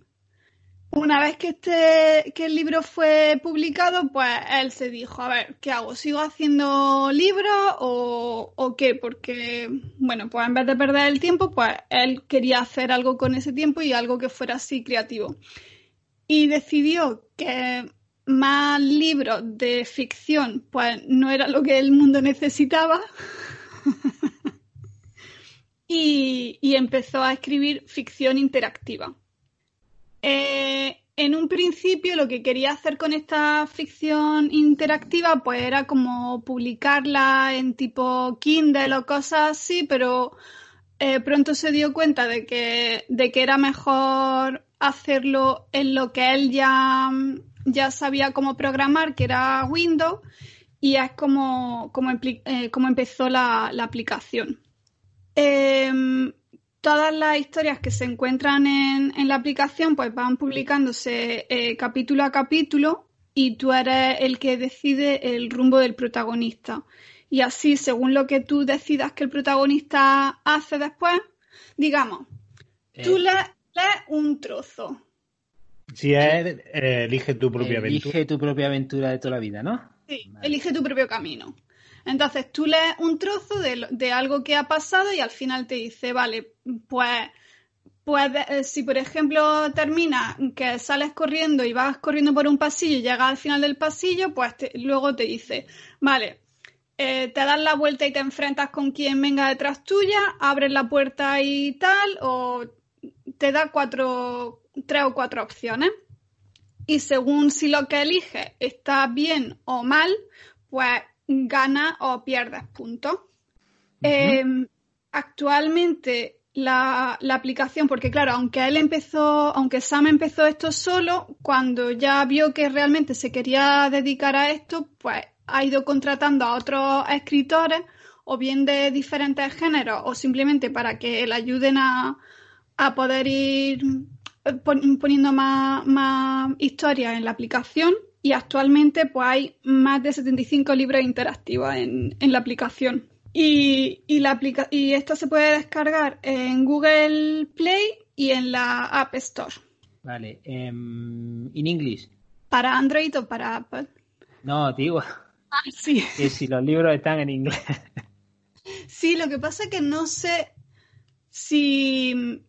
Una vez que este que el libro fue publicado, pues él se dijo, a ver, ¿qué hago? ¿Sigo haciendo libros o, o qué? Porque, bueno, pues en vez de perder el tiempo, pues él quería hacer algo con ese tiempo y algo que fuera así creativo. Y decidió que más libros de ficción, pues no era lo que el mundo necesitaba. *laughs* y, y empezó a escribir ficción interactiva. Eh, en un principio lo que quería hacer con esta ficción interactiva pues era como publicarla en tipo Kindle o cosas así, pero eh, pronto se dio cuenta de que, de que era mejor hacerlo en lo que él ya, ya sabía cómo programar, que era Windows, y es como, como, eh, empezó la, la aplicación. Em, todas las historias que se encuentran en, en la aplicación pues van publicándose eh, capítulo a capítulo y tú eres el que decide el rumbo del protagonista. Y así, según lo que tú decidas que el protagonista hace después, digamos, tú Eh. lees, lees un trozo. Si es, eh, elige tu propia Elige aventura. tu propia aventura de toda la vida, ¿no? Sí, Vale. elige tu propio camino. Entonces tú lees un trozo de, algo que ha pasado y al final te dice, vale, pues, pues eh, si por ejemplo termina que sales corriendo y vas corriendo por un pasillo y llegas al final del pasillo, pues luego te dice, vale, eh, te das la vuelta y te enfrentas con quien venga detrás tuya, abres la puerta y tal, o te da cuatro, tres o cuatro opciones. Y según si lo que eliges está bien o mal, pues ganas o pierdes puntos. Eh, actualmente la, la aplicación, porque claro, aunque él empezó, aunque Sam empezó esto solo, cuando ya vio que realmente se quería dedicar a esto, pues ha ido contratando a otros escritores, o bien de diferentes géneros, o simplemente para que le ayuden a, a poder ir eh, pon- poniendo más, más historias en la aplicación. Y actualmente pues hay más de 75 libros interactivos en, en la aplicación. Y, y, la aplica y esto se puede descargar en Google Play y en la App Store. Vale. em, ¿In English? Para Android o para Apple. No, te digo *laughs* Ah, sí. que si los libros están en inglés. Sí, lo que pasa es que no sé si,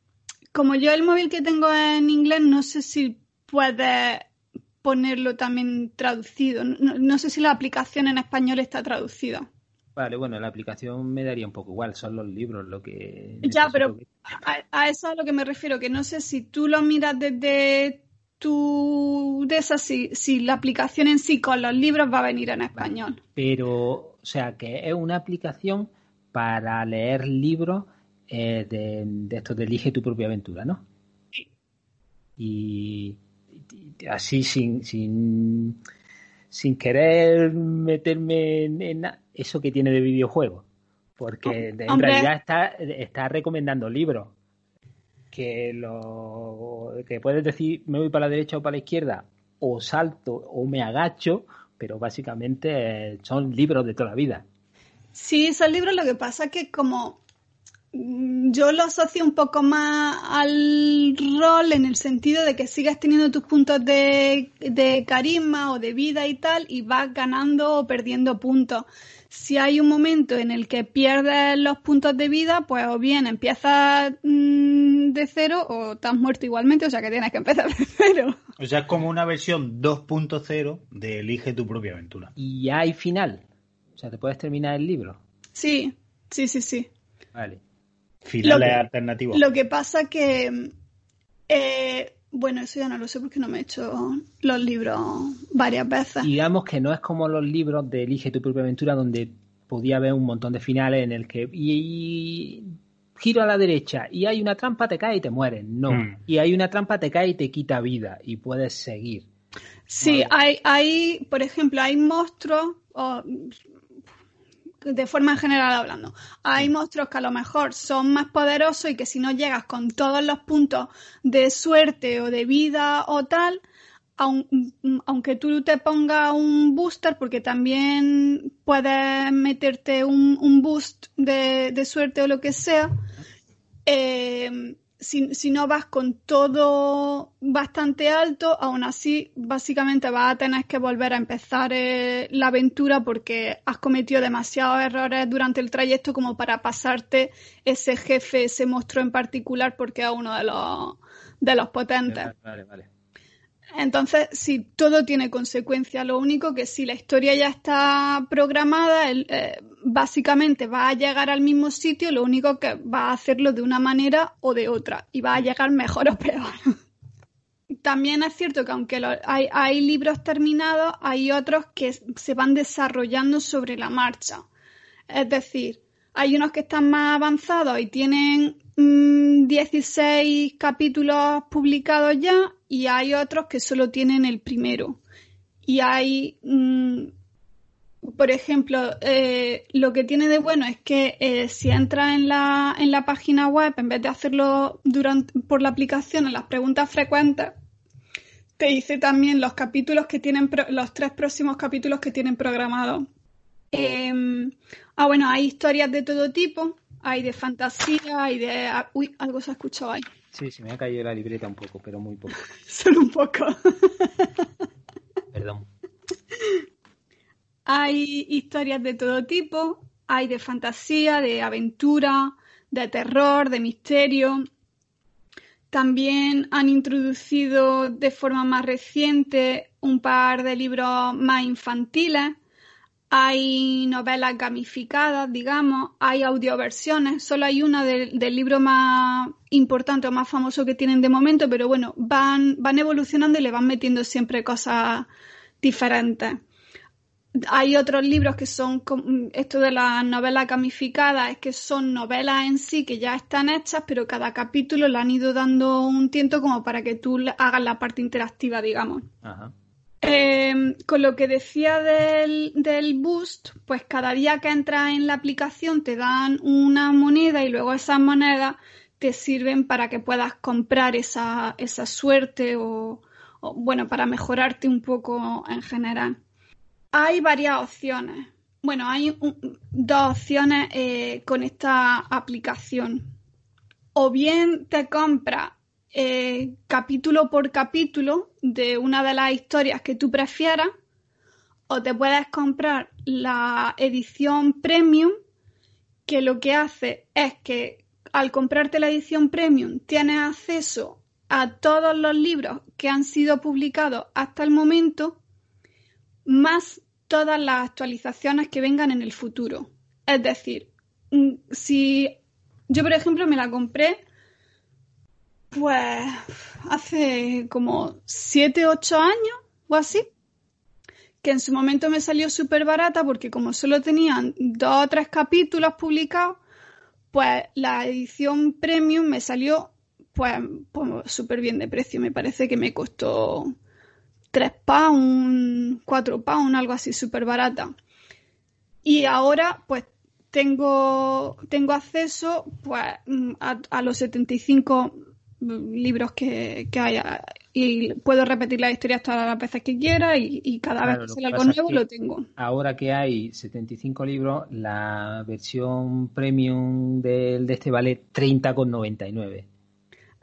como yo el móvil que tengo en inglés, no sé si puede ponerlo también traducido. No, no sé si la aplicación en español está traducida. Vale, bueno, la aplicación me daría un poco igual, son los libros lo que... Ya, pero que- a, a eso es a lo que me refiero, que no sé si tú lo miras desde tu de esa, si, si la aplicación en sí con los libros va a venir en español. Pero, o sea, que es una aplicación para leer libros eh, de, de estos de Elige tu propia aventura, ¿no? Y, y así sin, sin, sin querer meterme en, eso que tiene de videojuego. Porque de- en Hombre. realidad está, está recomendando libros. Que lo que puedes decir me voy para la derecha o para la izquierda, o salto o me agacho, pero básicamente eh, son libros de toda la vida. Sí, esos libros lo que pasa es que como yo lo asocio un poco más al rol en el sentido de que sigues teniendo tus puntos de, de carisma o de vida y tal y vas ganando o perdiendo puntos. Si hay un momento en el que pierdes los puntos de vida, pues o bien empiezas mm, de cero o te has muerto igualmente, o sea que tienes que empezar de *laughs* cero. O sea, es como una versión 2.0 de Elige tu propia aventura. Y hay final. O sea, te puedes terminar el libro. Sí, sí, sí, sí. Vale. Finales Lo que- alternativos. Lo que pasa que, eh, bueno, eso ya no lo sé porque no me he hecho los libros varias veces. Digamos que no es como los libros de Elige tu propia aventura donde podía haber un montón de finales en el que y, y giro a la derecha y hay una trampa, te cae y te mueres. No. Mm. Y hay una trampa, te cae y te quita vida y puedes seguir. Sí, Vale. hay, hay, por ejemplo, hay monstruos, o, de forma general hablando, hay monstruos que a lo mejor son más poderosos y que si no llegas con todos los puntos de suerte o de vida o tal, aun- aunque tú te pongas un booster, porque también puedes meterte un, un boost de, de suerte o lo que sea, eh, si, si no vas con todo bastante alto, aún así básicamente vas a tener que volver a empezar eh, la aventura porque has cometido demasiados errores durante el trayecto como para pasarte ese jefe, ese monstruo en particular porque es uno de los, de los potentes. Vale, vale, vale. Entonces, sí, todo tiene consecuencias. Lo único que si la historia ya está programada, el- eh, básicamente va a llegar al mismo sitio, lo único que va a hacerlo de una manera o de otra y va a llegar mejor o peor. *laughs* También es cierto que aunque lo- hay, hay libros terminados, hay otros que se van desarrollando sobre la marcha. Es decir, hay unos que están más avanzados y tienen mm, 16 capítulos publicados ya y hay otros que solo tienen el primero. Y hay, mm, por ejemplo, eh, lo que tiene de bueno es que eh, si entras en la, en la página web, en vez de hacerlo durante, por la aplicación en las preguntas frecuentes, te dice también los capítulos que tienen, los tres próximos capítulos que tienen programados. Em, ah, bueno, hay historias de todo tipo, hay de fantasía, hay de... ah, Uy, algo se ha escuchado ahí, Sí, sí, me ha caído la libreta un poco, pero muy poco. *laughs* solo un poco. *laughs* Perdón. Hay historias de todo tipo, hay de fantasía, de aventura, de terror, de misterio. También han introducido de forma más reciente un par de libros más infantiles. Hay novelas gamificadas, digamos, hay audioversiones. Solo hay una del, libro más importante o más famoso que tienen de momento, pero bueno, van, van evolucionando y le van metiendo siempre cosas diferentes. Hay otros libros que son, esto de las novelas gamificadas, es que son novelas en sí que ya están hechas, pero cada capítulo le han ido dando un tiento como para que tú hagas la parte interactiva, digamos. Ajá. Eh, con lo que decía del, del boost, pues cada día que entras en la aplicación te dan una moneda y luego esas monedas te sirven para que puedas comprar esa, esa suerte o, bueno, para mejorarte un poco en general. Hay varias opciones. Bueno, hay dos opciones eh, con esta aplicación. O bien te compras eh, capítulo por capítulo de una de las historias que tú prefieras, o te puedes comprar la edición premium, que lo que hace es que al comprarte la edición premium tienes acceso a todos los libros que han sido publicados hasta el momento, más todas las actualizaciones que vengan en el futuro. Es decir, mm, si yo, por ejemplo, me la compré pues hace como 7, 8 años o así, que en su momento me salió súper barata porque como solo tenían dos o tres capítulos publicados, pues la edición premium me salió pues, pues súper bien de precio. Me parece que me costó 3 pounds, 4 pounds, algo así, súper barata. Y ahora pues tengo, tengo acceso pues, a, a los 75 libros que, que haya y puedo repetir las historias todas las veces que quiera y, y cada Claro, vez que sale algo es nuevo que- lo tengo. Ahora que hay 75 libros, la versión premium del, de este vale 30,99.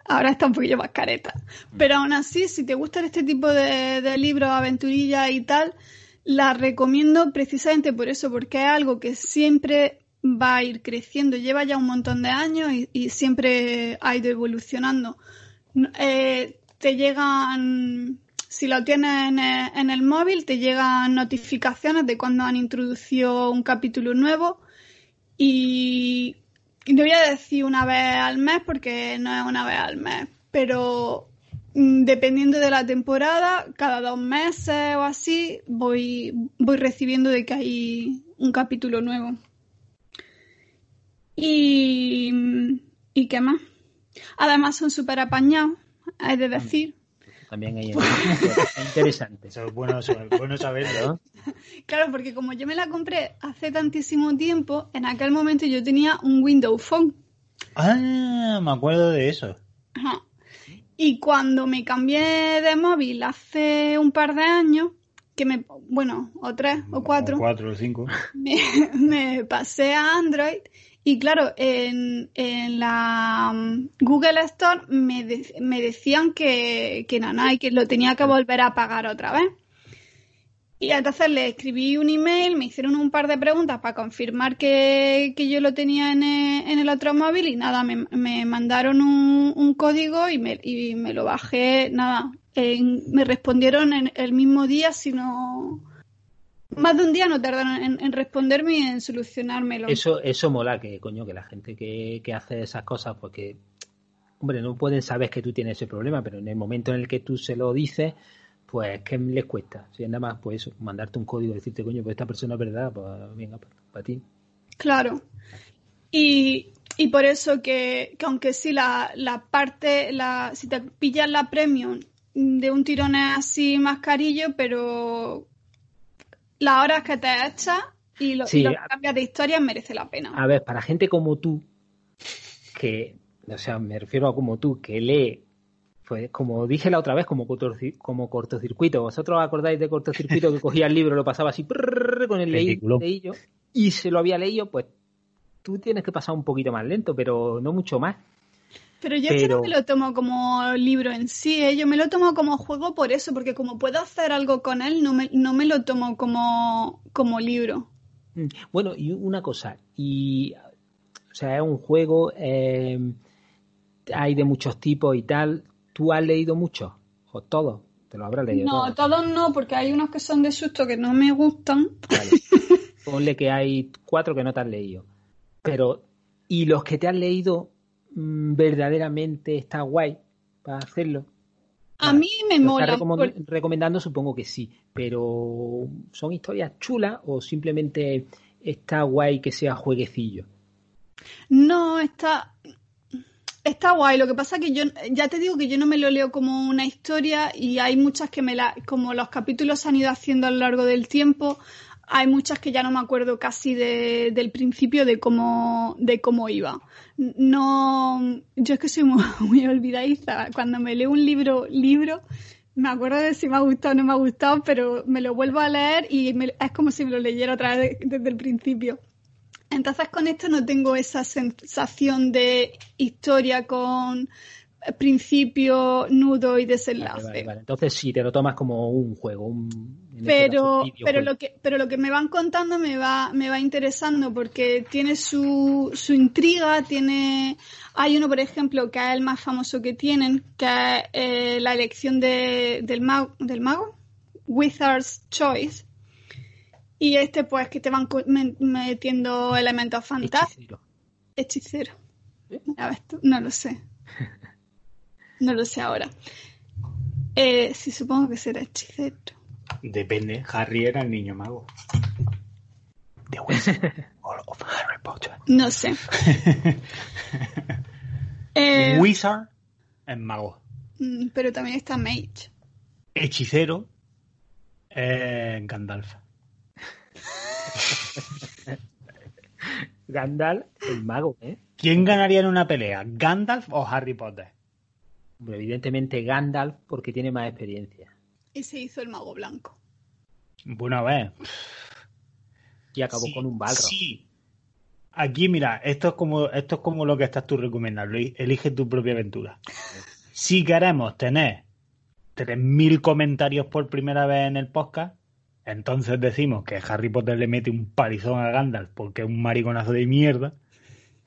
Ahora está un poquillo más careta. Pero aún así, si te gustan este tipo de, de libros, aventurillas y tal, la recomiendo precisamente por eso, porque es algo que siempre va a ir creciendo. Lleva ya un montón de años y, siempre ha ido evolucionando. Eh, te llegan, si lo tienes en el, móvil, te llegan notificaciones de cuando han introducido un capítulo nuevo y y no voy a decir una vez al mes porque no es una vez al mes, pero mm, dependiendo de la temporada, cada dos meses o así, voy, voy recibiendo de que hay un capítulo nuevo. Y, ¿y qué más? Además son súper apañados, hay de decir. También hay es *laughs* interesante. Eso es bueno, bueno saberlo. *laughs* Claro, porque como yo me la compré hace tantísimo tiempo, en aquel momento yo tenía un Windows Phone. Ah, me acuerdo de eso. Ajá. Y cuando me cambié de móvil hace un par de años, que me, bueno, o tres o cuatro, O cuatro o cinco. *laughs* me, me pasé a Android y claro, en, en la mm, Google Store me, me decían que, que nada, y que lo tenía que volver a pagar otra vez. Y entonces le escribí un email, me hicieron un par de preguntas para confirmar que, que yo lo tenía en el, en el otro móvil y nada, me, me mandaron un, un código y me, y me lo bajé, nada, me respondieron en el mismo día, sino más de un día no tardaron en, en responderme y en solucionármelo. Eso, eso mola que, coño, que la gente que, que hace esas cosas, porque, hombre, no pueden saber que tú tienes ese problema, pero en el momento en el que tú se lo dices, pues, ¿qué les cuesta? Si es nada más, pues eso, mandarte un código y decirte, coño, pues esta persona es verdad, pues venga, para ti. Claro. Y, y por eso que, que aunque sí la, la parte, la, si te pillas la premium de un tirón es así más carillo, pero las horas que te echas y lo, Sí, y lo que cambias de historia merece la pena. A ver, para gente como tú, que, o sea, me refiero a como tú, que lee Pues como dije la otra vez, como, como cortocircuito. ¿Vosotros acordáis de cortocircuito que cogía el libro, lo pasaba así con el leí- Ridículo. leillo y se lo había leído? Pues tú tienes que pasar un poquito más lento, pero no mucho más. Pero yo es que no Pero- me lo tomo como libro en sí, ¿eh? yo me lo tomo como juego por eso, porque como puedo hacer algo con él, no me, no me lo tomo como, como libro. Mm, Bueno, y una cosa, y o sea, es un juego, eh, hay de muchos tipos y tal. ¿Tú has leído muchos? ¿O todos? Te lo habrás leído No, todos. todos no, porque hay unos que son de susto que no me gustan. Vale. *laughs* Ponle que hay cuatro que no te has leído. Pero, ¿y los que te has leído verdaderamente está guay para hacerlo? A mí me ¿Lo mola. recom- por- recomendando? Supongo que sí. Pero, ¿son historias chulas o simplemente está guay que sea jueguecillo? No, está, está guay. Lo que pasa que yo, ya te digo que yo no me lo leo como una historia y hay muchas que me la, como los capítulos se han ido haciendo a lo largo del tiempo, hay muchas que ya no me acuerdo casi de- del principio de cómo, de cómo iba. No, yo es que soy muy, *laughs* muy olvidadiza. Cuando me leo un libro, libro, me acuerdo de si me ha gustado o no me ha gustado, pero me lo vuelvo a leer y me- es como si me lo leyera otra vez de- desde el principio. Entonces con esto no tengo esa sensación de historia con principio, nudo y desenlace. Vale, vale, vale. Entonces sí, te lo tomas como un juego. Un, este Pero, pero lo que, pero lo que me van contando me va, me va interesando porque tiene su, su intriga, tiene, hay uno por ejemplo que es el más famoso que tienen, que es eh, la elección de, del mago, del mago, Wizard's Choice. Y este pues que te van metiendo elementos fantásticos. Hechicero. Hechicero. A ver, no lo sé. *laughs* No lo sé ahora. Eh, sí, supongo que será hechicero. Depende. Harry era el niño mago. The Wizard *laughs* of Harry Potter. No sé. *laughs* Eh, Wizard es mago. mm, pero también está Mage. Hechicero es Gandalf. *laughs* Gandalf, el mago, ¿eh? ¿Quién ganaría en una pelea? ¿Gandalf o Harry Potter? Evidentemente Gandalf porque tiene más experiencia. Y se hizo el mago blanco. Bueno, a ver. Y acabó Sí, con un balro. Sí. Aquí, mira, esto es como esto es como lo que estás tú recomendando. Elige tu propia aventura. Si queremos tener 3.000 comentarios por primera vez en el podcast, entonces decimos que Harry Potter le mete un parizón a Gandalf porque es un mariconazo de mierda.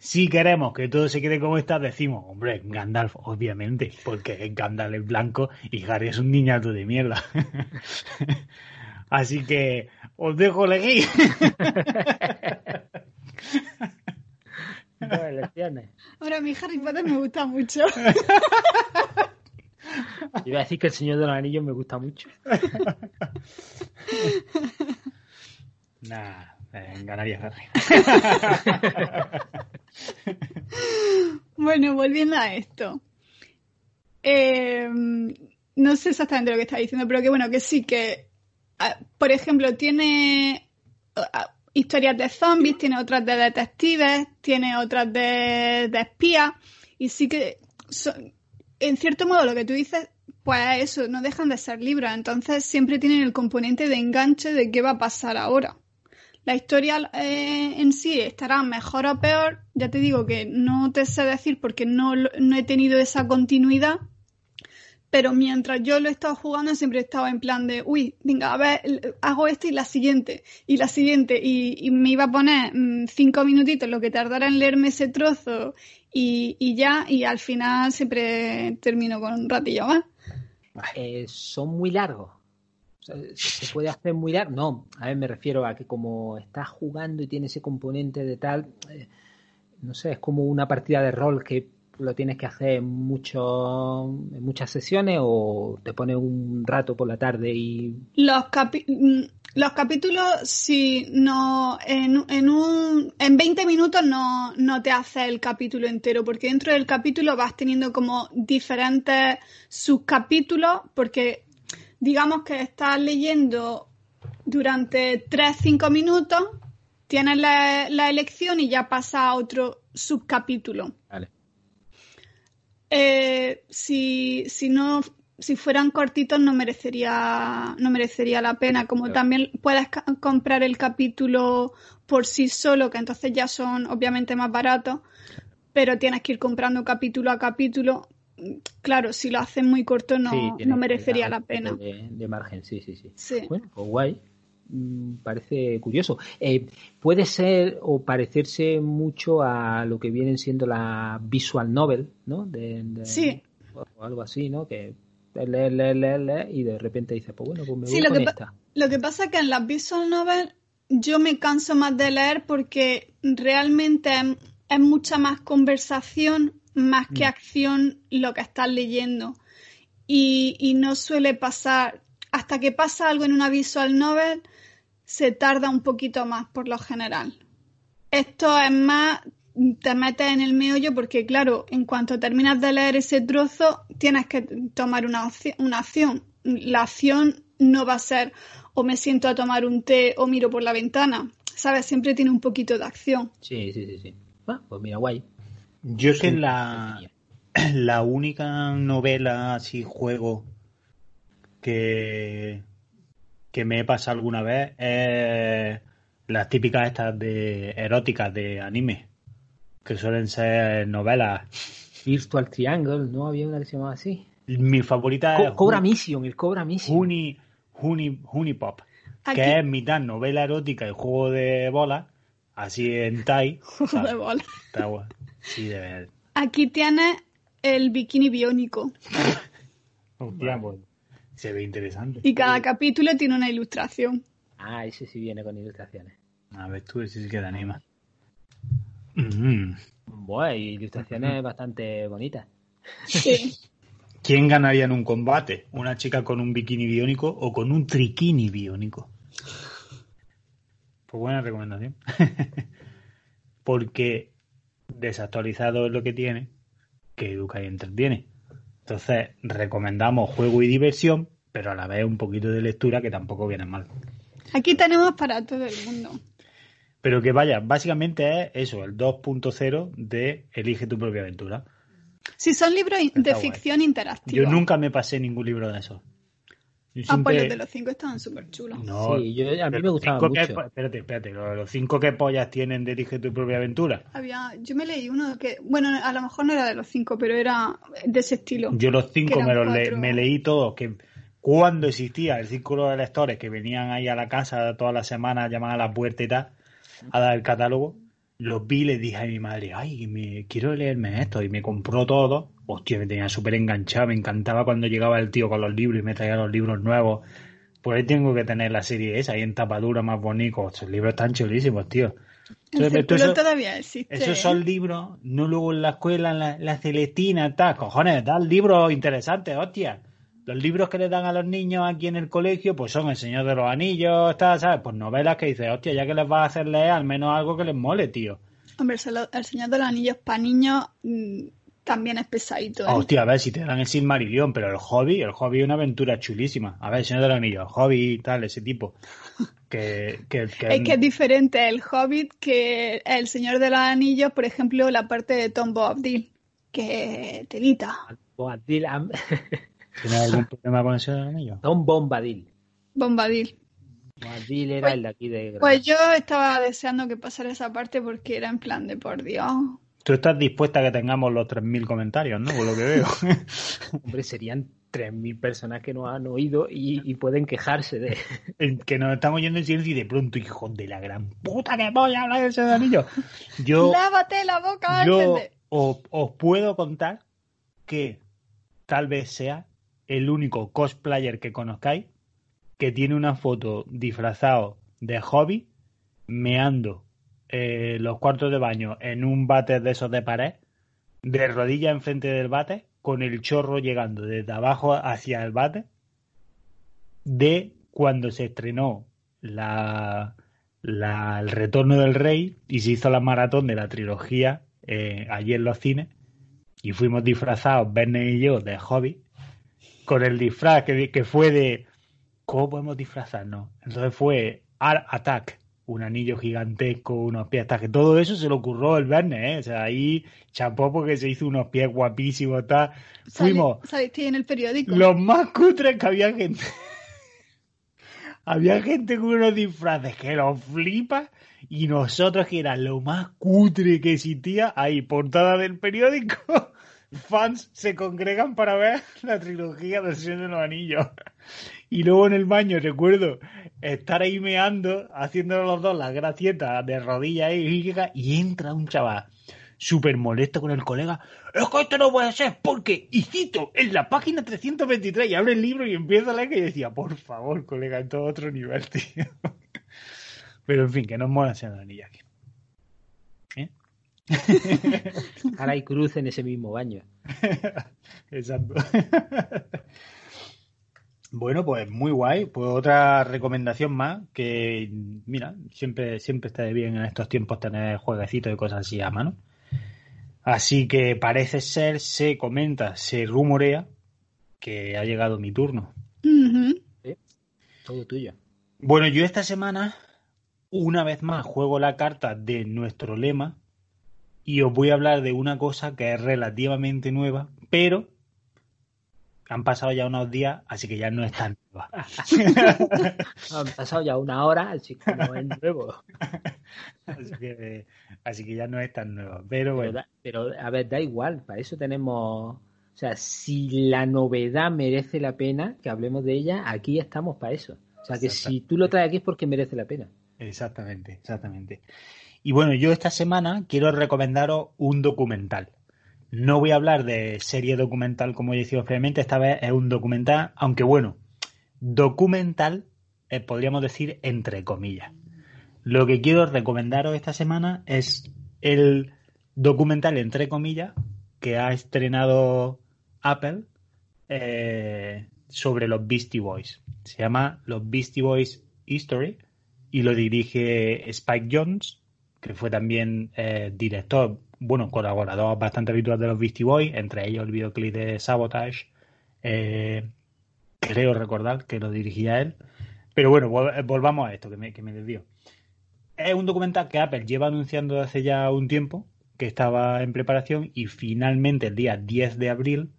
Si queremos que todo se quede como está, decimos, hombre, Gandalf, obviamente, porque Gandalf es blanco y Harry es un niñato de mierda. *laughs* Así que os dejo elegir. Dos elecciones. Ahora a mí Harry Potter me gusta mucho. Yo *laughs* iba a decir que el Señor de los Anillos me gusta mucho. *laughs* Nah, eh, ganaría Harry. Bueno, volviendo a esto. Eh, no sé exactamente lo que está diciendo, pero que bueno, que sí que, por ejemplo, tiene historias de zombies, tiene otras de detectives, tiene otras de, de espías, y sí que, son- en cierto modo, lo que tú dices, pues eso, no dejan de ser libros, entonces siempre tienen el componente de enganche de qué va a pasar ahora. La historia eh, en sí estará mejor o peor. Ya te digo que no te sé decir porque no, no he tenido esa continuidad. Pero mientras yo lo he estado jugando, siempre he estado en plan de, uy, venga, a ver, hago este y la siguiente, y la siguiente, y, me iba a poner mm, cinco minutitos lo que tardara en leerme ese trozo y, y ya, y al final siempre termino con un ratillo más. Eh, son muy largos. ¿Se puede hacer muy largo? No, a ver, me refiero a que como estás jugando y tiene ese componente de tal, eh, no sé, es como una partida de rol que lo tienes que hacer en, mucho, en muchas sesiones o te pone un rato por la tarde y Los, capi- mm, los capítulos, si no, en, en, un, en 20 minutos no, no te hace el capítulo entero, porque dentro del capítulo vas teniendo como diferentes subcapítulos, porque digamos que estás leyendo durante 3-5 minutos, tienes la, la elección y ya pasa a otro subcapítulo. Vale. eh, si, si no si fueran cortitos no merecería no merecería la pena como Claro. también puedes comprar el capítulo por sí solo que entonces ya son obviamente más baratos pero tienes que ir comprando capítulo a capítulo claro si lo hacen muy corto no, Sí, merecería la pena De, de margen, sí, sí, sí. sí Bueno, pues guay. Mm, Parece curioso. Eh, puede ser o parecerse mucho a lo que vienen siendo las visual novel, ¿no? De, de- Sí. O algo así, ¿no? Que lees, lees, lees, lees y de repente dices, pues bueno, pues me Sí, voy lo con que esta. Lo que pasa es que en las visual novels yo me canso más de leer porque realmente es mucha más conversación más que Mm. acción lo que estás leyendo. Y, y no suele pasar, hasta que pasa algo en una visual novel, se tarda un poquito más por lo general. Esto es más, te metes en el meollo porque, claro, en cuanto terminas de leer ese trozo, tienes que tomar una, una acción. La acción no va a ser o me siento a tomar un té o miro por la ventana. ¿Sabes? Siempre tiene un poquito de acción. Sí, sí, sí, sí. Ah, pues mira, guay. Yo es que Sí, la, *clears throat* la única novela así juego que, que me he pasado alguna vez es las típicas estas de eróticas de anime, que suelen ser novelas. Virtual Triangle, ¿no? Había una que se llamaba así. Mi favorita Co- es Cobra Mission, el Cobra Mission. Huni, Huni, Hunipop, Aquí, que es mitad novela erótica y juego de bolas, así en Tai. *laughs* de bola. Está guay. Sí, de ver. Aquí tienes el bikini biónico Hostia, pues, se ve interesante. y cada capítulo tiene una ilustración. Ah, ese sí viene con ilustraciones. A ver, tú, ese sí que te anima. Mm. Buah, y ilustraciones bastante bonitas. Sí. *laughs* ¿Quién ganaría en un combate? ¿Una chica con un bikini biónico o con un triquini biónico? Pues buena recomendación. *laughs* Porque desactualizado es lo que tiene, que educa y entretiene. Entonces, recomendamos juego y diversión, pero a la vez un poquito de lectura que tampoco viene mal. Aquí tenemos para todo el mundo. Pero que vaya, básicamente es eso, el 2.0 de Elige tu propia aventura. Si son libros de guay. ficción interactiva. Yo nunca me pasé ningún libro de esos. Yo Ah, pues siempre- los de los cinco estaban súper chulos. No, Sí, yo- a mí me gustaban cinco que- mucho. espérate, espérate, los, los cinco que pollas tienen de Elige tu propia aventura. Había, yo me leí uno que, bueno, a lo mejor no era de los cinco, pero era de ese estilo. Yo los cinco me los le- me leí todos, que cuando existía el círculo de lectores que venían ahí a la casa todas las semanas, llamaban a la puerta y tal, a dar el catálogo, los vi y les dije a mi madre, ay, me, quiero leerme esto, y me compró todo. Hostia, me tenía súper enganchado, me encantaba cuando llegaba el tío con los libros y me traía los libros nuevos. Por ahí tengo que tener la serie esa, ahí en tapadura más bonito. Estos libros están chulísimos, tío. Entonces, eso- todavía existe. esos ¿eh? son libros, no luego en la escuela, en la, la Celestina, tal. Cojones, dan libros interesantes, hostia. Los libros que le dan a los niños aquí en el colegio, pues son El Señor de los Anillos, tal, ¿sabes? Pues novelas que dices, hostia, ya que les vas a hacer leer, al menos algo que les mole, tío. Hombre, El Señor de los Anillos para niños mm, también es pesadito. ¿eh? Hostia, a ver si te dan el Silmarillion, pero el hobby, el hobby es una aventura chulísima. A ver, El Señor de los Anillos, el hobby y tal, ese tipo. Que, que, que- Es que es diferente el Hobbit que El Señor de los Anillos, por ejemplo, la parte de Tom Bombadil, que telita. Bombadil, am- *laughs* ¿Tienes algún problema con El Señor de los Anillos? Don Bombadil. Bombadil. Bombadil era Pues- el de aquí de. Pues yo estaba deseando que pasara esa parte porque era en plan de por Dios. Tú estás dispuesta a que tengamos los 3.000 comentarios, ¿no? Por lo que veo. *laughs* Hombre, serían 3.000 personas que nos han oído y, y pueden quejarse de... *laughs* Que nos estamos yendo en silencio y de pronto, hijo de la gran puta que voy a hablar de ese anillo. Yo, *laughs* Lávate la boca yo antes de... os, os puedo contar que tal vez sea el único cosplayer que conozcáis que tiene una foto disfrazado de hobby meando eh, los cuartos de baño en un váter de esos de pared, de rodillas enfrente del váter, con el chorro llegando desde abajo hacia el váter, de cuando se estrenó la, la- el retorno del rey y se hizo la maratón de la trilogía eh, allí en los cines y fuimos disfrazados, Verne y yo, de hobby, con el disfraz que, que fue de ¿cómo podemos disfrazarnos? Entonces fue Art Attack, un anillo gigantesco, unos pies, hasta que todo eso se lo ocurrió el viernes, ¿eh? O sea, ahí chapó porque se hizo unos pies guapísimos, tal. Fuimos Saliste en el periódico. los más cutres que había gente. *laughs* había gente con unos disfraces que los flipa y nosotros que era lo más cutre que existía, ahí, portada del periódico. *laughs* Fans se congregan para ver la trilogía del Señor de los Anillos. Y luego en el baño recuerdo estar ahí meando, haciendo los dos las gracietas de rodillas y, y entra un chaval súper molesto con el colega. Es que esto no puede ser porque, y cito, en la página 323 y abre el libro y empieza a leer que yo decía, por favor, colega, en todo otro nivel, *laughs* tío. Pero en fin, que nos mola ser anillo aquí. ¿Eh? *laughs* Ahora hay cruz en ese mismo baño. *laughs* Exacto. Bueno, pues muy guay. Pues otra recomendación más que, mira, siempre, siempre está de bien en estos tiempos tener jueguecitos y cosas así a mano. Así que parece ser, se comenta, se rumorea que ha llegado mi turno. Todo tuyo. Bueno, yo esta semana, una vez más, juego la carta de nuestro lema y os voy a hablar de una cosa que es relativamente nueva, pero han pasado ya unos días, así que ya no es tan nueva. *laughs* Han pasado ya una hora, así que no es nuevo. *laughs* así, que, así que ya no es tan nueva. Pero Pero, bueno, da- pero, a ver, da igual, para eso tenemos... O sea, si la novedad merece la pena que hablemos de ella, aquí estamos para eso. O sea, que si tú lo traes aquí es porque merece la pena. exactamente, exactamente. Y bueno, yo esta semana quiero recomendaros un documental. No voy a hablar de serie documental como he dicho previamente, esta vez es un documental, aunque bueno, documental, eh, podríamos decir entre comillas. Lo que quiero recomendaros esta semana es el documental entre comillas que ha estrenado Apple eh, sobre los Beastie Boys. Se llama Los Beastie Boys History y lo dirige Spike Jones, que fue también eh, director, bueno, colaborador bastante habitual de los Beastie Boys, entre ellos el videoclip de Sabotage. eh, creo recordar que lo dirigía él. Pero bueno, vol- volvamos a esto, que me, que me desvío. Es un documental que Apple lleva anunciando desde hace ya un tiempo, que estaba en preparación y finalmente el día 10 de abril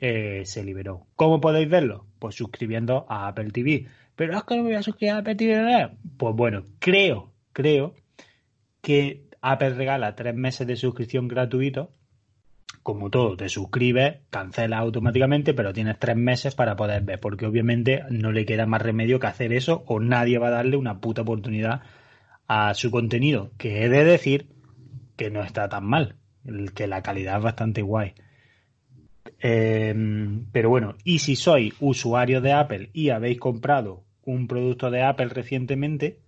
eh, se liberó. ¿Cómo podéis verlo? Pues suscribiendo a Apple TV. Pero es que no me voy a suscribir a Apple TV. Pues bueno, creo, creo que Apple regala tres meses de suscripción gratuito. Como todo, te suscribes, cancelas automáticamente, pero tienes tres meses para poder ver, porque obviamente no le queda más remedio que hacer eso o nadie va a darle una puta oportunidad a su contenido, que he de decir que no está tan mal, que la calidad es bastante guay. Eh, pero bueno, y si sois usuario de Apple y habéis comprado un producto de Apple recientemente,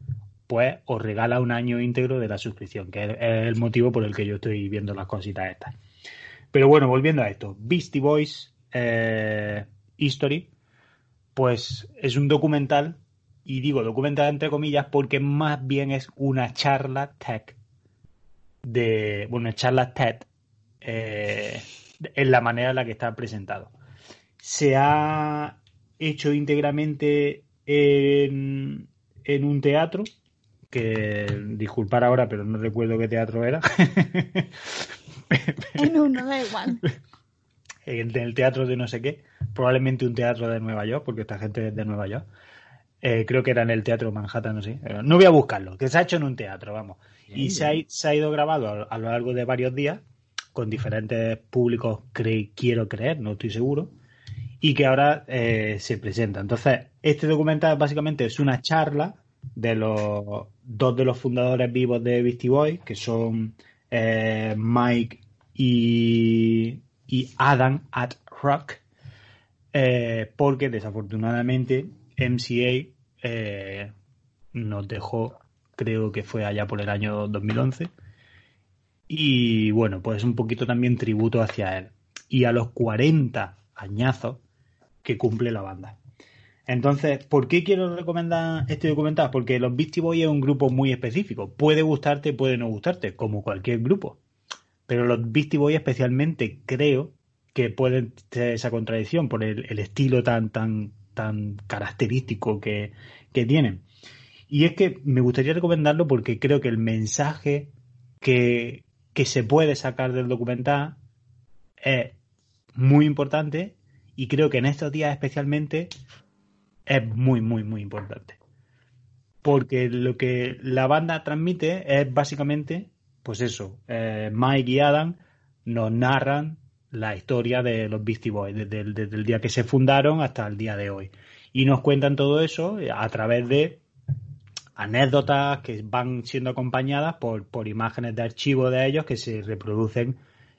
pues os regala un año íntegro de la suscripción, que es el motivo por el que yo estoy viendo las cositas estas. Pero bueno, volviendo a esto, Beastie Boys eh, History, pues es un documental, y digo documental entre comillas porque más bien es una charla tech de, bueno, charla TED eh, en la manera en la que está presentado. Se ha hecho íntegramente en, en un teatro, que disculpar ahora, pero no recuerdo qué teatro era. *laughs* En uno, da igual. en el teatro de no sé qué, probablemente un teatro de Nueva York, porque esta gente es de Nueva York. Eh, creo que era en el teatro Manhattan, no sé. Pero no voy a buscarlo, que se ha hecho en un teatro, vamos. Y se ha, se ha ido grabado a, a lo largo de varios días con diferentes públicos, cre- quiero creer, no estoy seguro, y que ahora eh, se presenta. Entonces, este documental básicamente es una charla de los dos de los fundadores vivos de Beastie que son eh, Mike y, y Adam at Rock, eh, porque desafortunadamente MCA eh, nos dejó, creo que fue allá por el año 2011, y bueno, pues un poquito también tributo hacia él. Y a los 40 añazos que cumple la banda. Entonces, ¿por qué quiero recomendar este documental? Porque los Beastie Boys es un grupo muy específico. Puede gustarte, puede no gustarte, como cualquier grupo. Pero los Beastie Boys especialmente creo que pueden tener esa contradicción por el, el estilo tan, tan, tan característico que, que tienen. Y es que me gustaría recomendarlo porque creo que el mensaje que, que se puede sacar del documental es muy importante y creo que en estos días especialmente es muy, muy, muy importante. Porque lo que la banda transmite es básicamente, pues eso, eh, Mike y Adam nos narran la historia de los Beastie Boys, desde desde el día que se fundaron hasta el día de hoy. Y nos cuentan todo eso a través de anécdotas que van siendo acompañadas por, por imágenes de archivo de ellos que se reproducen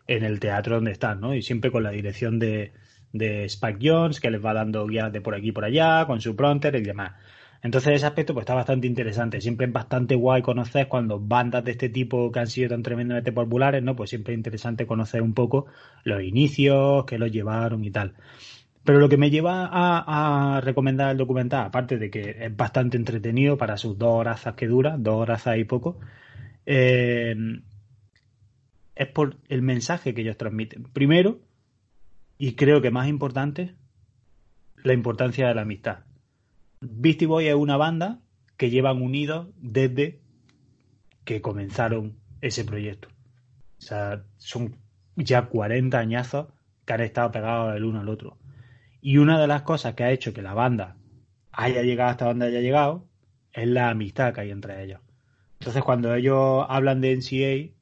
en el teatro donde están, ¿no? Y siempre con la dirección de, de Spike Jones, que les va dando guías de por aquí y por allá, con su pronter y demás. Entonces ese aspecto pues está bastante interesante. Siempre es bastante guay conocer cuando bandas de este tipo que han sido tan tremendamente populares, ¿no? Pues siempre es interesante conocer un poco los inicios, que los llevaron y tal. Pero lo que me lleva a, recomendar el documental, aparte de que es bastante entretenido para sus dos horas que dura, dos horas y poco, eh, es por el mensaje que ellos transmiten. Primero, y creo que más importante, la importancia de la amistad. Beastie Boy es una banda que llevan unidos desde que comenzaron ese proyecto. O sea, son ya 40 añazos que han estado pegados el uno al otro. Y una de las cosas que ha hecho que la banda haya llegado hasta donde haya llegado es la amistad que hay entre ellos. Entonces, cuando ellos hablan de NCA,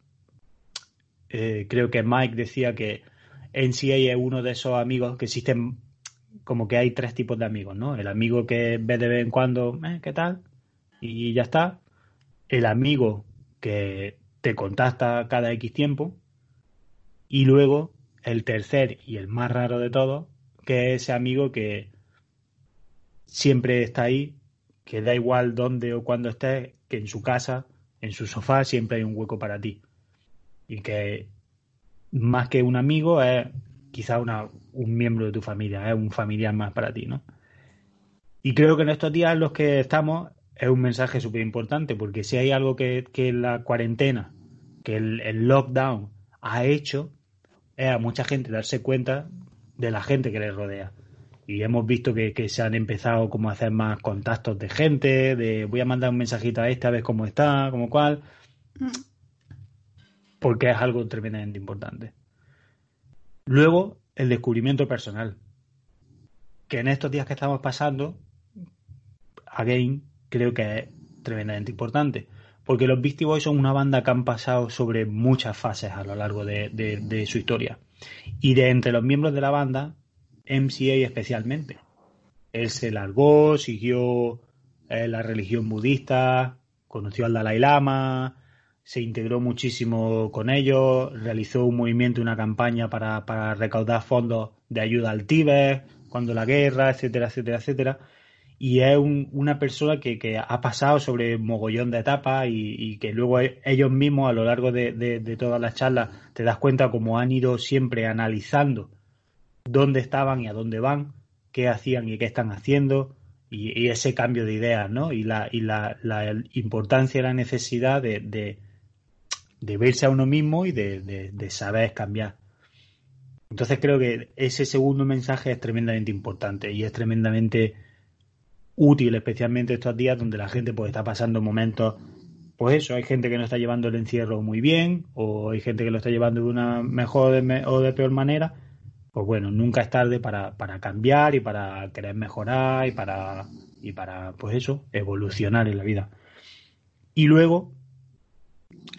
eh, creo que Mike decía que NCA es uno de esos amigos que existen, como que hay tres tipos de amigos, ¿no? El amigo que ve de vez en cuando, eh, ¿qué tal? Y ya está. El amigo que te contacta cada X tiempo. Y luego el tercer y el más raro de todos, que es ese amigo que siempre está ahí, que da igual dónde o cuándo estés, que en su casa, en su sofá, siempre hay un hueco para ti. Y que más que un amigo es quizá una, un miembro de tu familia, es un familiar más para ti, ¿no? Y creo que en estos días en los que estamos es un mensaje súper importante, porque si hay algo que, que la cuarentena, que el, el lockdown ha hecho, es a mucha gente darse cuenta de la gente que les rodea. Y hemos visto que, que, se han empezado como a hacer más contactos de gente, de voy a mandar un mensajito a este a ver cómo está, como cual, porque es algo tremendamente importante. Luego, el descubrimiento personal, que en estos días que estamos pasando, again, creo que es tremendamente importante. Porque los Beastie Boys son una banda que han pasado sobre muchas fases a lo largo de, su historia. Y de entre los miembros de la banda, MCA especialmente. Él se largó, siguió eh, la religión budista, conoció al Dalai Lama, se integró muchísimo con ellos, realizó un movimiento, una campaña para, para recaudar fondos de ayuda al Tíbet, cuando la guerra, etcétera, etcétera, etcétera. Y es un, una persona que, que, ha pasado sobre mogollón de etapas y, que luego ellos mismos a lo largo de, de, todas las charlas te das cuenta como han ido siempre analizando dónde estaban y a dónde van, qué hacían y qué están haciendo, y, ese cambio de ideas, ¿no? Y la, y la, la importancia y la necesidad de, de, verse a uno mismo y de, saber cambiar. Entonces creo que ese segundo mensaje es tremendamente importante y es tremendamente útil, especialmente estos días donde la gente pues está pasando momentos pues eso, hay gente que no está llevando el encierro muy bien, o hay gente que lo está llevando de una mejor o de peor manera, pues bueno, nunca es tarde para, para cambiar y para querer mejorar y para, y para, pues eso, evolucionar en la vida. Y luego,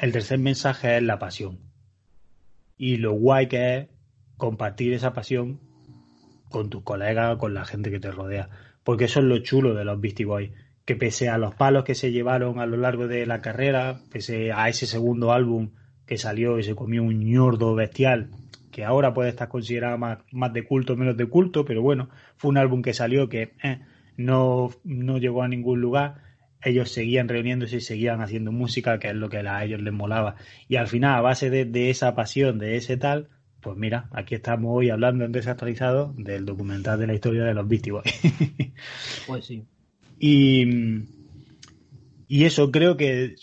el tercer mensaje es la pasión. Y lo guay que es compartir esa pasión con tus colegas, con la gente que te rodea. Porque eso es lo chulo de los Beastie Boys. Que pese a los palos que se llevaron a lo largo de la carrera, pese a ese segundo álbum que salió y se comió un ñordo bestial, que ahora puede estar considerado más, más de culto, menos de culto, pero bueno, fue un álbum que salió que eh, no, no llegó a ningún lugar. Ellos seguían reuniéndose y seguían haciendo música, que es lo que a ellos les molaba. Y al final, a base de, de esa pasión, de ese tal, pues mira, aquí estamos hoy hablando en Desactualizado del documental de la historia de los Beastie Boys. *laughs* pues sí. Y, y eso creo que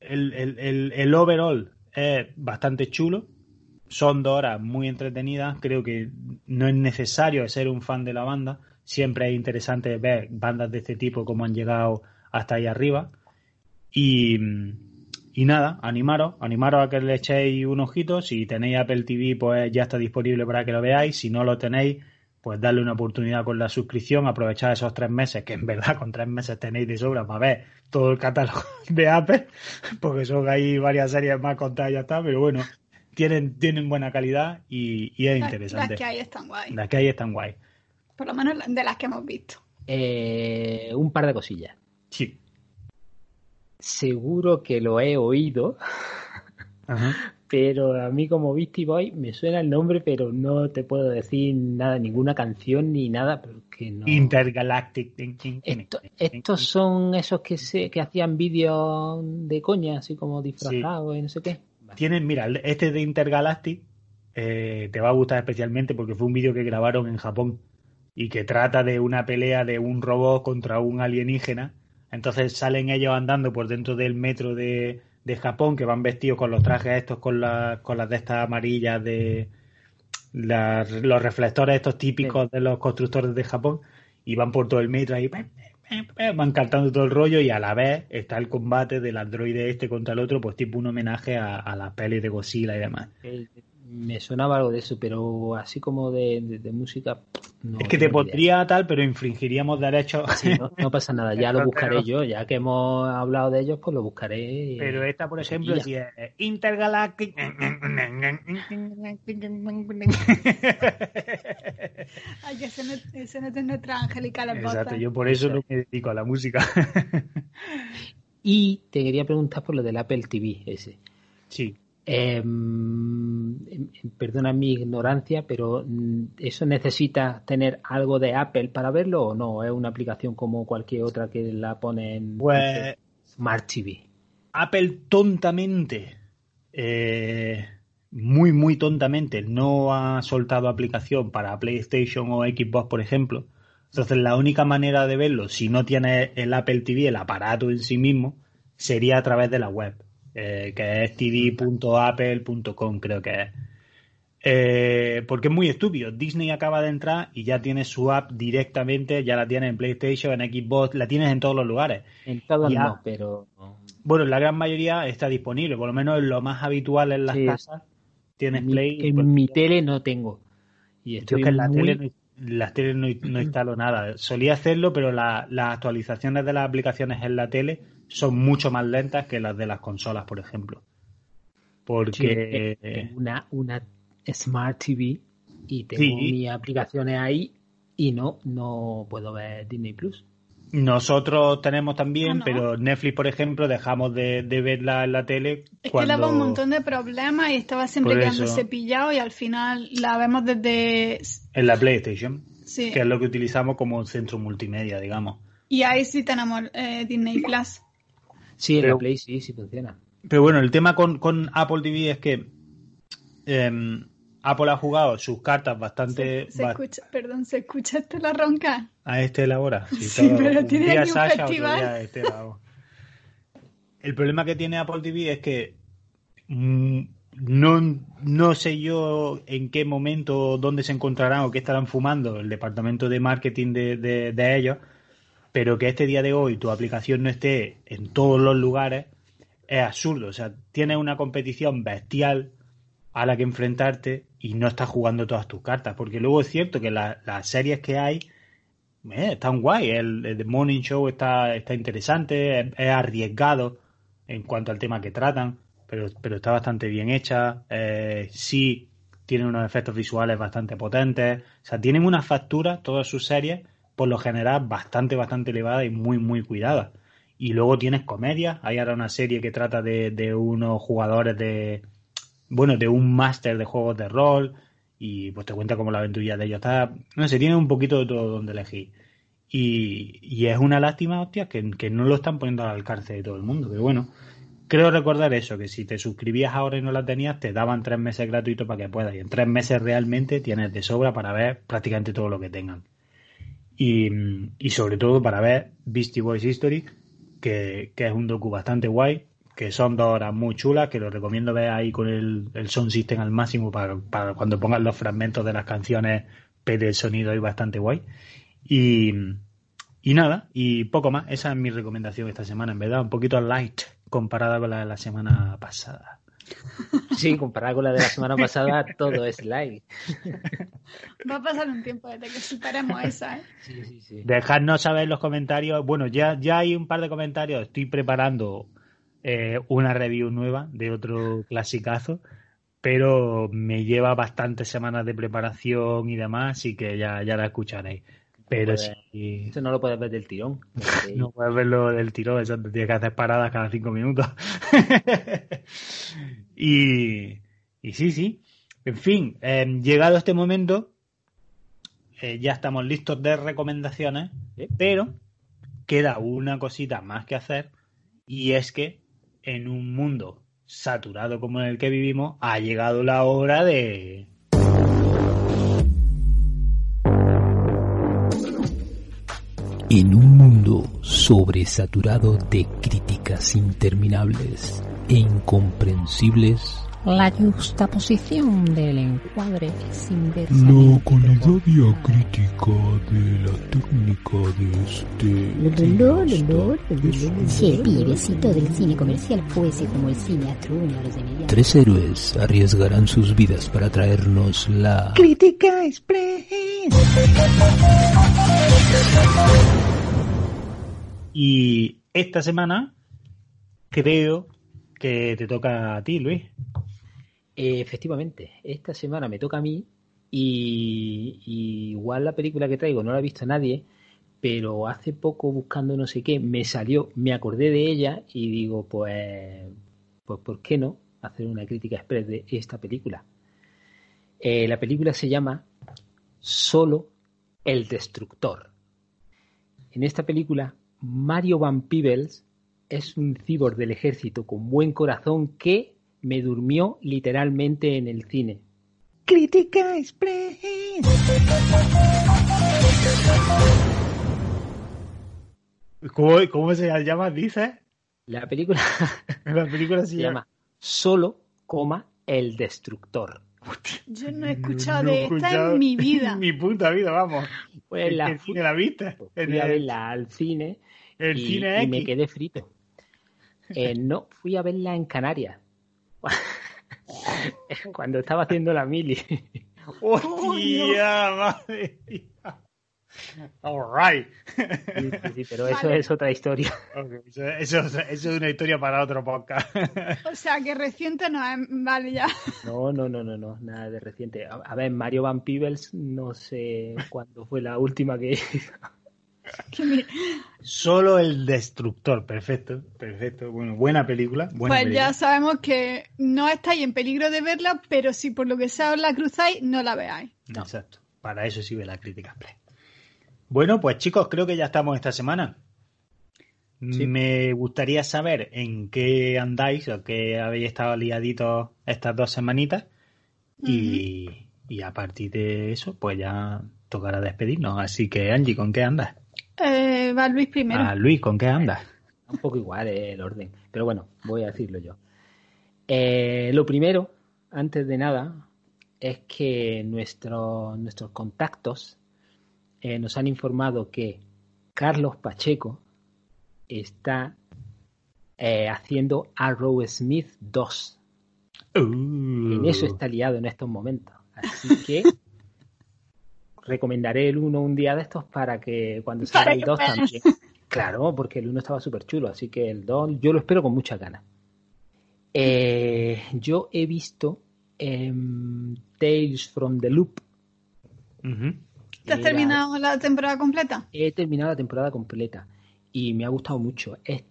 el, el, el, el overall es bastante chulo son dos horas muy entretenidas. Creo que no es necesario ser un fan de la banda. Siempre es interesante ver bandas de este tipo, cómo han llegado hasta ahí arriba. Y, y nada, animaros, animaros a que le echéis un ojito. Si tenéis Apple TV, pues ya está disponible para que lo veáis. Si no lo tenéis, pues darle una oportunidad con la suscripción, aprovechar esos tres meses, que en verdad con tres meses tenéis de sobra para ver todo el catálogo de Apple, porque son ahí varias series más contadas y ya está, pero bueno, tienen, tienen buena calidad y, y es Las- interesante. Las que hay están guay. Las que hay están guay. Por lo menos de las que hemos visto. Eh, un par de cosillas. Sí. Seguro que lo he oído, Ajá. pero a mí como Beastie Boy me suena el nombre, pero no te puedo decir nada, ninguna canción ni nada, porque no. Intergalactic. Esto- estos son esos que se que hacían vídeos de coña, así como disfrazados y no sé qué. Tienen, mira, este de Intergalactic eh, te va a gustar especialmente porque fue un vídeo que grabaron en Japón y que trata de una pelea de un robot contra un alienígena. Entonces salen ellos andando por dentro del metro de, de Japón, que van vestidos con los trajes estos, con, la- con las de estas amarillas de los reflectores estos típicos de los constructores de Japón, y van por todo el metro ahí, van cantando todo el rollo y a la vez está el combate del androide este contra el otro, pues tipo un homenaje a, a las pelis de Godzilla y demás. Me sonaba algo de eso, pero así como de, de- de música. no es que te idea. pondría tal, pero infringiríamos derechos. Sí, no, no pasa nada, ya lo *laughs* buscaré yo, ya que hemos hablado de ellos, pues lo buscaré. Pero esta, por ejemplo, si es Intergalactic. *laughs* Ay, que ese no, ese no es nuestra angelical voz. Exacto, yo por eso no me dedico a la música. *laughs* Y te quería preguntar por lo del Apple TV ese. sí. Eh, em, perdona mi ignorancia, pero mm, ¿eso necesita tener algo de Apple para verlo o no? ¿Es una aplicación como cualquier otra que la pone en Pues Smart TV? Apple tontamente, eh, muy, muy tontamente, no ha soltado aplicación para PlayStation o Xbox, por ejemplo. Entonces, la única manera de verlo, si no tienes el Apple TV, el aparato en sí mismo, sería a través de la web, eh, que es tv.apple.com, creo que es. Eh, porque es muy estúpido. Disney acaba de entrar y ya tiene su app directamente, ya la tienes en PlayStation, en Xbox, la tienes en todos los lugares. En todos Ya. no, pero Bueno, en la gran mayoría está disponible, por lo menos en lo más habitual en las Sí. casas. Tienes mi- Play. que en pues, mi tele no tengo. Y estoy es que en la muy- tele, no, las teles no, no *clears throat* instalo nada. Solía hacerlo, pero la- las actualizaciones de las aplicaciones en la tele son mucho más lentas que las de las consolas, por ejemplo. Porque tengo una, una Smart TV y tengo Sí. mis aplicaciones ahí y no, no puedo ver Disney Plus. nosotros tenemos también, Ah, ¿no? pero Netflix, por ejemplo, dejamos de, de verla en la tele. Es cuando... que daba un montón de problemas y estaba siempre Por quedándose eso. pillado y al final la vemos desde... En la PlayStation, Sí. que es lo que utilizamos como un centro multimedia, digamos. Y ahí sí tenemos eh, Disney Plus. Sí, en Pero- la Play sí, sí funciona. Pero bueno, el tema con, con Apple TV es que em, Apple ha jugado sus cartas bastante Se, se escucha, perdón, ¿se escucha esto la ronca? a este la hora. *laughs* Sí, pero un tiene día aquí un Sasha, otro festival. día Estela, vamos. El problema que tiene Apple TV es que mm, no, no sé yo en qué momento, dónde se encontrarán o qué estarán fumando el departamento de marketing de, de- de ellos, pero que este día de hoy tu aplicación no esté en todos los lugares es absurdo. O sea, tienes una competición bestial a la que enfrentarte y no estás jugando todas tus cartas. Porque luego es cierto que la- las series que hay eh, están guay. El, el The Morning Show está, está interesante, es, es arriesgado en cuanto al tema que tratan, pero, pero está bastante bien hecha. Eh, sí, tienen unos efectos visuales bastante potentes. O sea, tienen una factura, todas sus series, por lo general, bastante, bastante elevada y muy, muy cuidada. Y luego tienes comedia. Hay ahora una serie que trata de, de unos jugadores de. Bueno, de un máster de juegos de rol. Y pues te cuenta cómo la aventurilla de ellos está. No sé, tiene un poquito de todo donde elegir. Y, y es una lástima, hostia, que, que no lo están poniendo al alcance de todo el mundo. Pero bueno, creo recordar eso, que si te suscribías ahora y no la tenías, te daban tres meses gratuitos para que puedas. Y en tres meses realmente tienes de sobra para ver prácticamente todo lo que tengan. Y, y sobre todo para ver Beastie Boys History, que, que es un docu bastante guay, que son dos horas muy chulas, que lo recomiendo ver ahí con el, el sound system al máximo para, para cuando pongan los fragmentos de las canciones, pete el sonido ahí bastante guay. Y, y nada, y poco más. Esa es mi recomendación esta semana, en verdad, un poquito light comparada con la de la semana pasada. Sí, comparada con la de la semana pasada, todo es light. Va a pasar un tiempo desde que superemos esa, ¿eh? Sí, sí, sí. Dejadnos saber en los comentarios. Bueno, ya, ya hay un par de comentarios. Estoy preparando eh, una review nueva de otro clasicazo, pero me lleva bastantes semanas de preparación y demás, así que ya, ya la escucharéis. Pero sí, Eso no lo puedes ver del tirón. *laughs* no puedes verlo del tirón, eso te tienes que hacer paradas cada cinco minutos. *laughs* y, y sí, sí. En fin, eh, llegado este momento, eh, ya estamos listos de recomendaciones, pero queda una cosita más que hacer y es que en un mundo saturado como en el que vivimos ha llegado la hora de... En un mundo sobresaturado de críticas interminables e incomprensibles, La juxtaposición del encuadre es la inversamente calidad diacrítica de la técnica de este cineasta Si el pibecito del cine comercial fuese como el cine Atrunio, los de media Tres héroes arriesgarán sus vidas para traernos la Crítica Express. Y esta semana creo que te toca a ti, Luis. Eh, efectivamente, esta semana me toca a mí y, igual la película que traigo no la ha visto nadie, pero hace poco buscando no sé qué me salió, me acordé de ella y digo, pues, pues ¿por qué no hacer una crítica express de esta película? Eh, la película se llama Solo el Destructor. En esta película, Mario Van Peebles es un cyborg del ejército con buen corazón que me durmió literalmente en el cine. Crítica Express. ¿Cómo, cómo se llama? Dice. La película *laughs* La película se *laughs* se llama Solo, coma, el destructor. Yo no he escuchado No he de esta escuchado en mi vida. En *laughs* mi puta vida, vamos. Pues ¿En la cine viste? pues En fui a el- verla al cine el y, cine y me quedé frito. Eh, no, fui a verla en Canarias. *laughs* Cuando estaba haciendo la mili. ¡Hostia, madre mía! All right. Sí, sí, sí, pero eso Vale. es otra historia. Eso, eso, eso es una historia para otro podcast. O sea, que reciente no es. Vale, ya. No, no, no, no, no, nada de reciente. A, a ver, Mario Van Peebles, no sé cuándo fue la última que hizo. Solo el destructor, perfecto, perfecto. Bueno, buena película. Buena Pues película. ya sabemos que no estáis en peligro de verla, pero si por lo que sea os la cruzáis, no la veáis. Exacto. Para eso sirve la crítica play. Bueno, pues chicos, creo que ya estamos esta semana. Sí. Me gustaría saber en qué andáis o qué habéis estado liaditos estas dos semanitas. y, y a partir de eso, pues ya tocará despedirnos. Así que, Angie, ¿con qué andas? Eh, va Luis primero. Ah, Luis, ¿con qué andas? Un poco igual eh, el orden, pero bueno, voy a decirlo yo. Eh, lo primero, antes de nada, es que nuestro- nuestros contactos eh, nos han informado que Carlos Pacheco está eh, haciendo Arrow Smith 2. Uh. En eso está liado en estos momentos. Así que *laughs* recomendaré el 1 un día de estos para que cuando salga Para el que 2 veas. también. Claro, porque el 1 estaba súper chulo, así que el 2 yo lo espero con muchas ganas. Eh, yo he visto em, Tales from the Loop. Ujú. ¿Te has Era- terminado la temporada completa? He terminado la temporada completa y me ha gustado mucho. Es-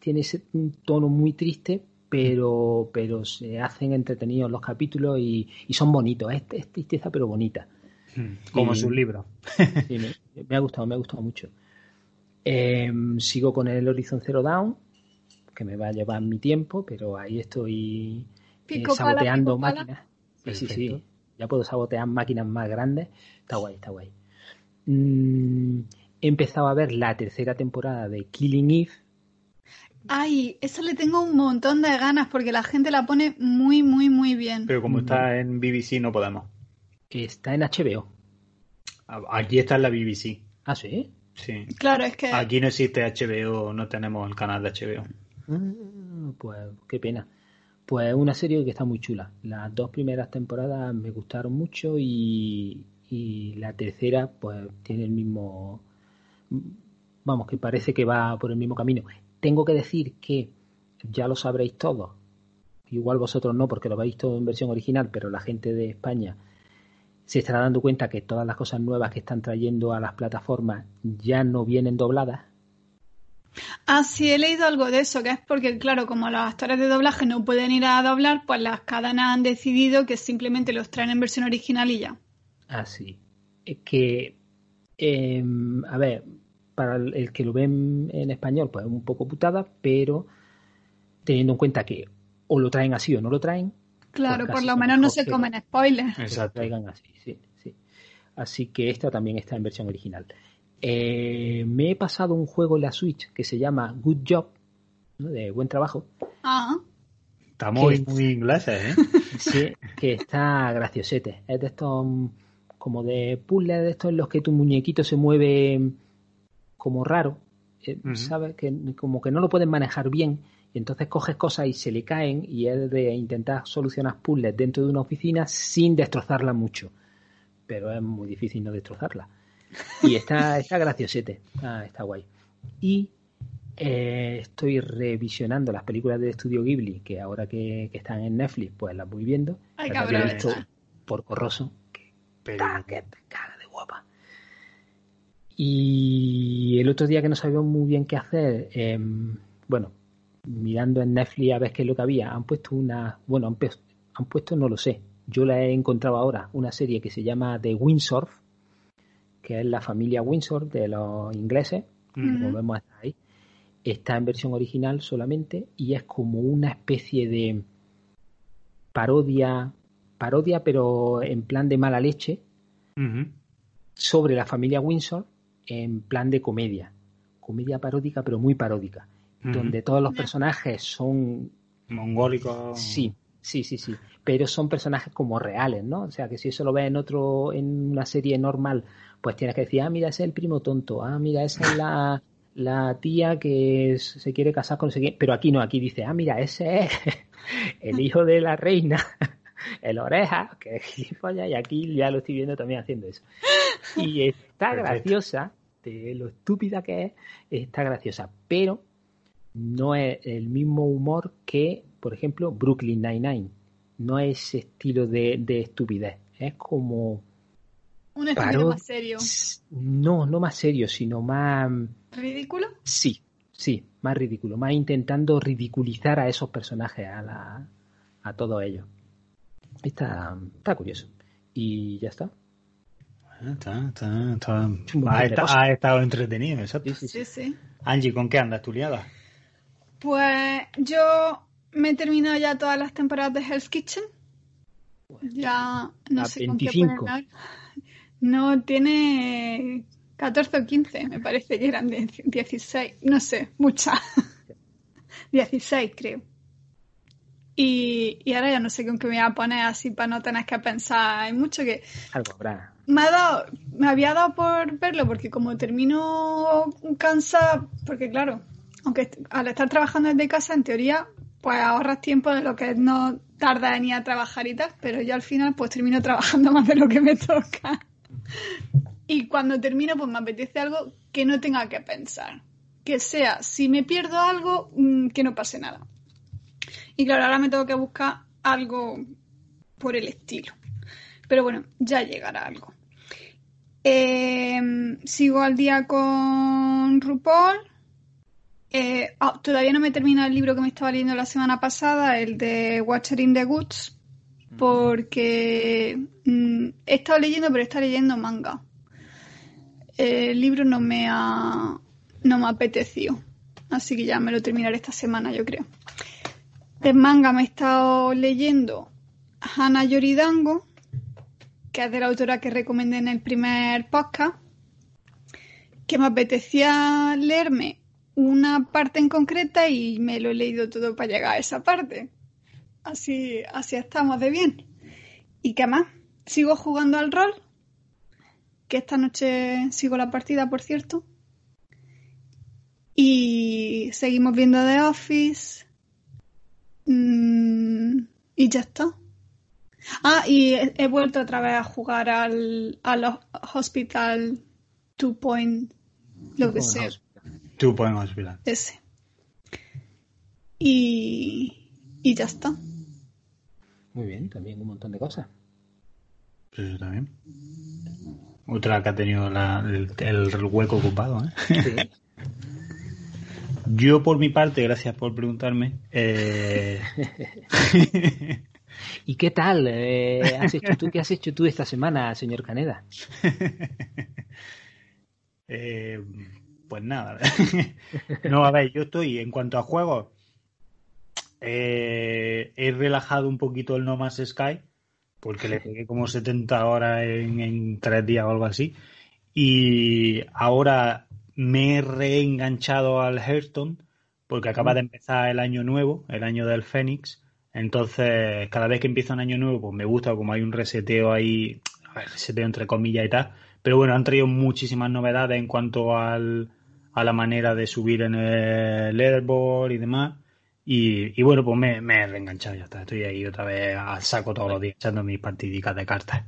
tiene ese, un tono muy triste, pero, pero se hacen entretenidos los capítulos y, y son bonitos. Es, es tristeza, pero bonita. Como Y- sus libros. Sí, me, me ha gustado, me ha gustado mucho. Em, sigo con el Horizon Zero Dawn, que me va a llevar mi tiempo, pero ahí estoy eh, saboteando pala. máquinas. Sí, sí, sí. Ya puedo sabotear máquinas más grandes. Está guay, está guay. Mm, he empezado a ver la tercera temporada de Killing Eve. Ay, eso le tengo un montón de ganas porque la gente la pone muy, muy, muy bien. Pero como está en BBC no podemos. Que Está en HBO. Aquí está en la BBC. Ah, sí. Sí. Claro, es que Aquí no existe HBO, no tenemos el canal de HBO. Ah, Pues qué pena. Pues una serie que está muy chula. Las dos primeras temporadas me gustaron mucho y, y la tercera pues tiene el mismo... Vamos, que parece que va por el mismo camino. Tengo que decir que ya lo sabréis todos. Igual vosotros no, porque lo habéis todo en versión original, pero la gente de España se estará dando cuenta que todas las cosas nuevas que están trayendo a las plataformas ya no vienen dobladas. Ah, sí, he leído algo de eso, que es porque, claro, como los actores de doblaje no pueden ir a doblar, pues las cadenas han decidido que simplemente los traen en versión original y ya. Así. Es que, eh, a ver, para el el que lo ven en español, pues es un poco putada, pero teniendo en cuenta que o lo traen así o no lo traen, Claro, por lo que menos no se que- comen spoilers. que Exacto. así, sí, sí. Así que esta también está en versión original. Eh, me he pasado un juego en la Switch que se llama Good Job, ¿no? de buen trabajo, Ah, Estamos ¿Qué? hoy muy ingleses, ¿eh? *laughs* Sí, que está graciosete. Es de estos mm, como de puzzles de estos en los que tu muñequito se mueve como raro, eh. ¿sabes? Que como que no lo puedes manejar bien y entonces coges cosas y se le caen y es de intentar solucionar puzzles dentro de una oficina sin destrozarla mucho. Pero es muy difícil no destrozarla. Y está, *laughs* está graciosete, está, está guay. Y eh, estoy revisionando las películas de Estudio Ghibli, que ahora que, que están en Netflix, pues las voy viendo. Hay que Las visto por corroso, que ¡Ah, que te caga de guapa. Y el otro día que no sabíamos muy bien qué hacer, em, bueno, mirando en Netflix a ver qué es lo que había, han puesto una, bueno, han, han puesto, no lo sé, yo la he encontrado ahora, una serie que se llama The Windsor, que es la familia Windsor de los ingleses, volvemos hasta ahí, está en versión original solamente y es como una especie de parodia, parodia pero en plan de mala leche, sobre la familia Windsor en plan de comedia. Comedia paródica, pero muy paródica. Donde todos los personajes son. Mongólico. Sí, sí, sí, sí. Pero son personajes como reales, ¿no? O sea, que si eso lo ves en otro, en una serie normal, pues tienes que decir, ah, mira, ese es el primo tonto, ah, mira, esa es la, *laughs* la tía que se quiere casar con quién. Pero aquí no, aquí dice, ah, mira, ese es *laughs* el hijo de la reina, *laughs* el oreja, que es gilipollas, y aquí ya lo estoy viendo también haciendo eso. Y está Perfecto. graciosa, de lo estúpida que es, está graciosa, pero no es el mismo humor que, por ejemplo, Brooklyn Nine-Nine. No es ese estilo de, de estupidez. Es como. un estilo Paro- más serio. No, no más serio, sino más. ¿Ridículo? Sí, sí, más ridículo. Más intentando ridiculizar a esos personajes, a, la, a todos ellos. Está, está curioso. Y ya está. Ah, Está, está, está. Montón Ha, estado entretenido, exacto. Sí, sí, sí. Sí, sí. Angie, ¿con qué andas tú liada? Pues yo me he terminado ya todas las temporadas de Hell's Kitchen. Ya no sé con qué 25. ponerme ahora. No, tiene 14 o 15, me parece que eran de 16, no sé, muchas. *laughs* 16 creo. Y, y ahora ya no sé con qué me voy a poner así para no tener que pensar. Hay mucho que Algo habrá. me ha dado, me había dado por verlo porque como termino cansada, porque claro, aunque al estar trabajando desde casa, en teoría, pues ahorras tiempo de lo que no tarda en ir a trabajar y tal, pero yo al final pues termino trabajando *laughs* más de lo que me toca. Y cuando termino, pues me apetece algo que no tenga que pensar. Que sea, si me pierdo algo, mm, que no pase nada. Y claro, ahora me tengo que buscar algo por el estilo. Pero bueno, ya llegará algo. Eh, sigo al día con RuPaul. Eh, ah, todavía no me termina el libro que me estaba leyendo la semana pasada, el de Watcher in the Woods, porque mm, he estado leyendo, pero he estado leyendo manga. El libro no me ha, no me ha apetecido, así que ya me lo terminaré esta semana, yo creo. De manga me he estado leyendo Hana Yoridango, que es de la autora que recomendé en el primer podcast, que me apetecía leerme una parte en concreta y me lo he leído todo para llegar a esa parte. Así, así estamos de bien. ¿Y qué más? Sigo jugando al rol, que esta noche sigo la partida, por cierto. Y seguimos viendo The Office. Mm, y ya está. Ah, y he, he vuelto otra vez a jugar al, al Hospital Two Point, lo que sea, Tú podemos Hospital. ese. Y, y ya está. Muy bien, también un montón de cosas. Pues eso también. Otra que ha tenido la- el, el hueco ocupado, ¿eh? Sí. *laughs* Yo, por mi parte, gracias por preguntarme. eh, *laughs* ¿Y qué tal? eh, has hecho tú, *laughs* ¿Qué has hecho tú esta semana, señor Caneda? eh, pues nada. *laughs* no, a ver, yo estoy, en cuanto a juegos, eh, he relajado un poquito el No Man's Sky, porque le pegué como 70 horas en, en tres días o algo así. Y ahora me he reenganchado al Hearthstone, porque acaba de empezar el año nuevo, el año del Fénix. Entonces, cada vez que empieza un año nuevo, pues me gusta como hay un reseteo ahí, reseteo entre comillas y tal. Pero bueno, han traído muchísimas novedades en cuanto al, a la manera de subir en el leaderboard y demás. Y, bueno, pues me, he reenganchado, ya está. Estoy ahí otra vez al saco todos los días echando mis partidicas de cartas.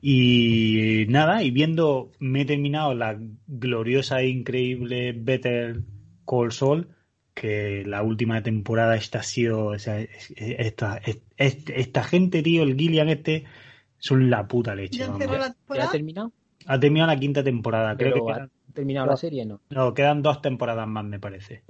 Y nada, y viendo, me he terminado la gloriosa e increíble Better Call Saul, que la última temporada esta ha sido, esta, es- es- esta gente, tío, el Gillian este, son la puta leche. ¿Ya la ¿Ya ha terminado? Ha terminado la quinta temporada, creo Pero que ha quedan, terminado la serie, ¿no? no, quedan dos temporadas más, me parece.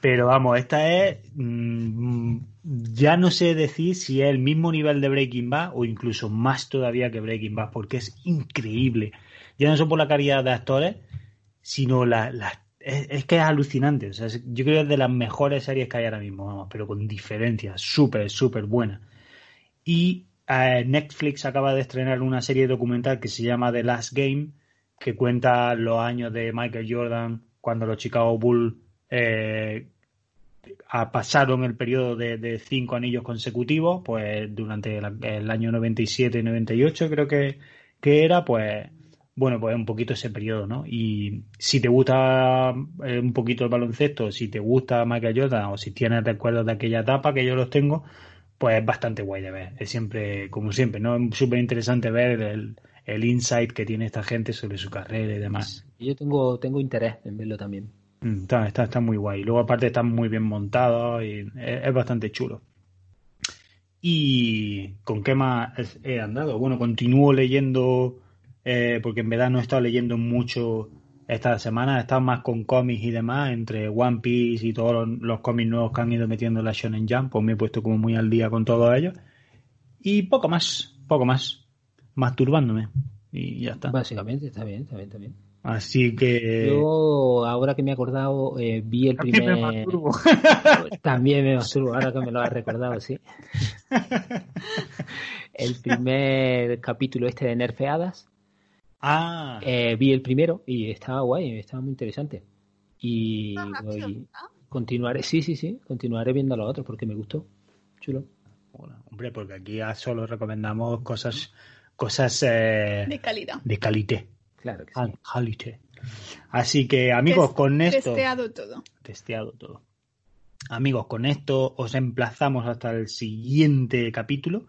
Pero vamos, esta es. mm, ya no sé decir si es el mismo nivel de Breaking Bad o incluso más todavía que Breaking Bad, porque es increíble. Ya no solo por la calidad de actores, sino la. la- es, es que es alucinante. O sea, es- yo creo que es de las mejores series que hay ahora mismo, vamos, pero con diferencias. Súper, súper buena. Y eh, Netflix acaba de estrenar una serie documental que se llama The Last Game, que cuenta los años de Michael Jordan cuando los Chicago Bulls eh, pasaron el periodo de, cinco anillos consecutivos, pues durante el año 97 y 98 creo que, que era, pues bueno, pues un poquito ese periodo, ¿no? Y si te gusta eh, un poquito el baloncesto, si te gusta Michael Jordan o si tienes recuerdos de aquella etapa, que yo los tengo, pues es bastante guay de ver. Es siempre, como siempre, ¿no? Es súper interesante ver el, el insight que tiene esta gente sobre su carrera y demás. Y Yo tengo, tengo interés en verlo también. Mm, Está, está, está muy guay. Luego, aparte, están muy bien montados y es, es bastante chulo. ¿Y con qué más he andado? Bueno, continúo leyendo, eh, porque en verdad no he estado leyendo mucho esta semana. He estado más con cómics y demás, entre One Piece y todos los, los cómics nuevos que han ido metiendo en la Shonen Jump. Pues me he puesto como muy al día con todos ellos. Y poco más, poco más. Masturbándome. Y ya está. Básicamente, está bien, está bien, está bien. Así que. Yo, ahora que me he acordado, eh, vi el También me primer... masturbo. *laughs* También me masturbo, ahora que me lo has recordado, sí. *laughs* El primer capítulo este de Nerfeadas, Ah, eh, vi el primero y estaba guay, estaba muy interesante. Y voy- continuaré, sí, sí, sí, continuaré viendo los otros porque me gustó. Chulo. Bueno, hombre, porque aquí ya solo recomendamos cosas cosas eh, De calidad. de calité. Claro que sí. Cal- Calité. Así que, amigos, con esto. Testeado todo. Testeado todo. Amigos, con esto os emplazamos hasta el siguiente capítulo.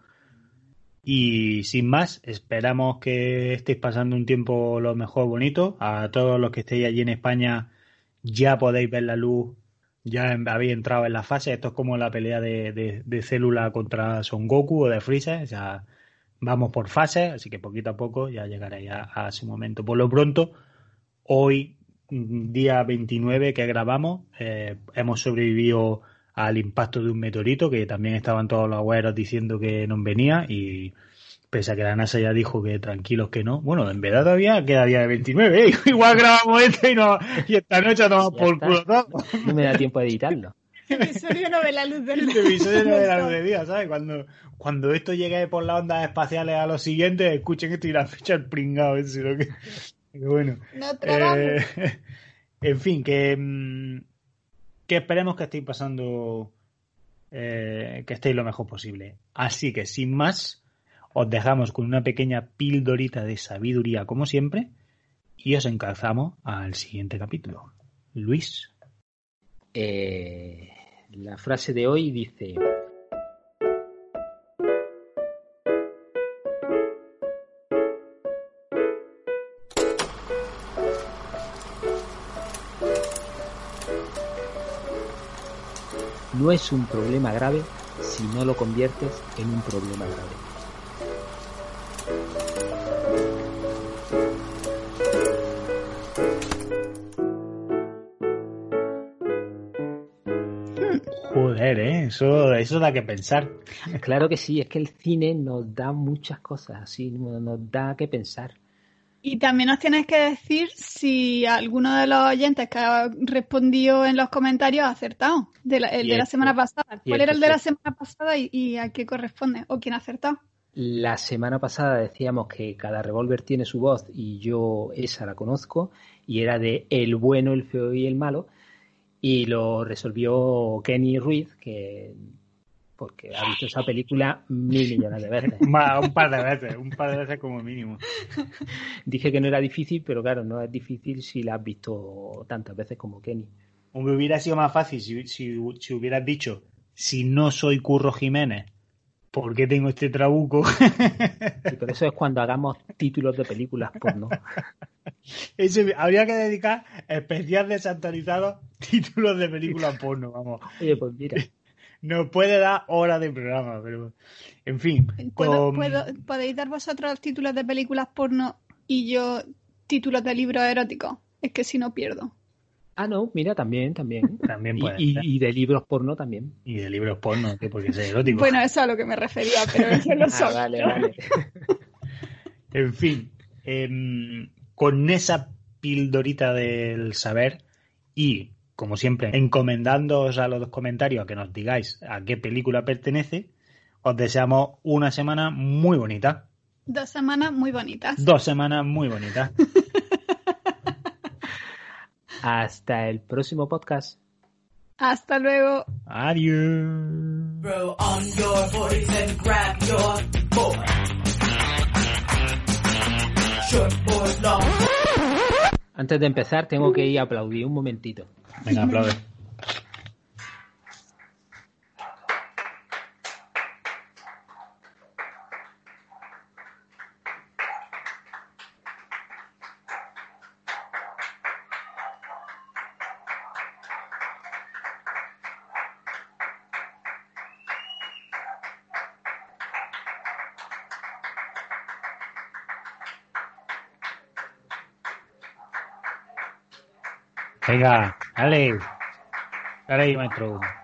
Y sin más, esperamos que estéis pasando un tiempo lo mejor bonito. A todos los que estéis allí en España, ya podéis ver la luz. Ya habéis entrado en la fase. Esto es como la pelea de, célula contra Son Goku o de Freezer. Ya vamos por fases, así que poquito a poco ya llegaréis a, a su momento. Por lo pronto, hoy, mm, día 29 que grabamos, eh, hemos sobrevivido al impacto de un meteorito, que también estaban todos los agüeros diciendo que no venía y pese a que la NASA ya dijo que tranquilos que no. Bueno, en verdad todavía queda día de 29, ¿eh? *laughs* igual grabamos este y, no, y esta noche tomamos por culo todo. No me da tiempo de editarlo. *laughs* Este episodio no ve la luz del episodio no de la luz de día, ¿sabes? Cuando, cuando esto llegue por las ondas espaciales a los siguientes, escuchen esto y la fecha el pringado lo que... Bueno. No. Eh, *laughs* en fin, que, mm, que esperemos que estéis pasando, eh, que estéis lo mejor posible. Así que, sin más, os dejamos con una pequeña pildorita de sabiduría, como siempre, y os encalzamos al siguiente capítulo. Luis. Eh, la frase de hoy dice... No es un problema grave si no lo conviertes en un problema grave. Joder, ¿eh? Eso, eso da que pensar. Claro que sí, es que el cine nos da muchas cosas así, nos da que pensar. Y también nos tienes que decir si alguno de los oyentes que ha respondido en los comentarios ha acertado. De la, el de la semana pasada. ¿Cuál era el de la semana pasada y, y a qué corresponde? ¿O quién ha acertado? La semana pasada decíamos que cada revólver tiene su voz y yo esa la conozco y era de el bueno, el feo y el malo y lo resolvió Kenny Ruiz que porque ha visto esa película mil millones de veces. *laughs* Un par de veces, un par de veces como mínimo. Dije que no era difícil, pero claro, no es difícil si la has visto tantas veces como Kenny. Hombre, hubiera sido más fácil si, si, si hubieras dicho, si no soy Curro Jiménez, ¿por qué tengo este trabuco? Y por eso es cuando hagamos títulos de películas porno. *laughs* Ese- habría que dedicar especial desactualizado títulos de películas porno, vamos. Oye, pues mira, Nos puede dar horas de programa, pero en fin. ¿Puedo, con- puedo- ¿Podéis dar vosotros títulos de películas porno y yo títulos de libros eróticos? Es que si no pierdo. ah no, mira también, también. *laughs* También Y, puede y- de libros porno también. Y de libros porno, que porque es erótico. Bueno, eso es a lo que me refería, pero *laughs* eso lo Ah, son. vale, vale. *laughs* En fin, em, con esa pildorita del saber y, como siempre, encomendándoos a los comentarios a que nos digáis a qué película pertenece, os deseamos una semana muy bonita. Dos semanas muy bonitas. Dos semanas muy bonitas. *laughs* Hasta el próximo podcast. Hasta luego. Adiós. Antes de empezar, tengo que ir a aplaudir un momentito. Venga, aplaude. Venga, dale. Dale ahí, maestro. Ya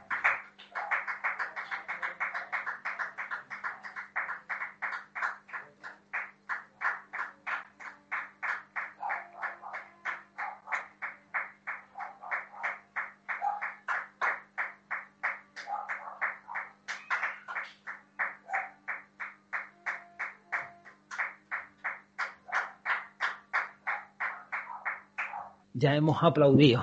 hemos aplaudido.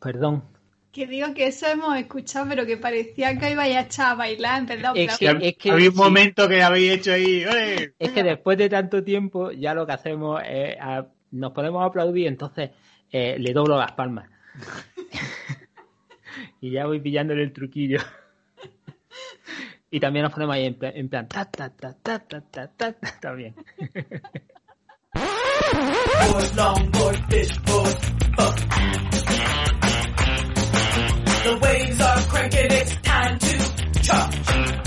Perdón. Que digo que eso hemos escuchado, pero que parecía que ibais a echar a bailar de Es que, es que, Había un sí, momento que habéis hecho ahí. ¡ole! es que después de tanto tiempo ya lo que hacemos es a- nos podemos aplaudir, entonces eh, le doblo las palmas. *laughs* y ya voy pillándole el truquillo. y también nos ponemos ahí en plan, en plan ta ta ta ta ta ta ta, ta, también. The waves are cranking, it's time to charge.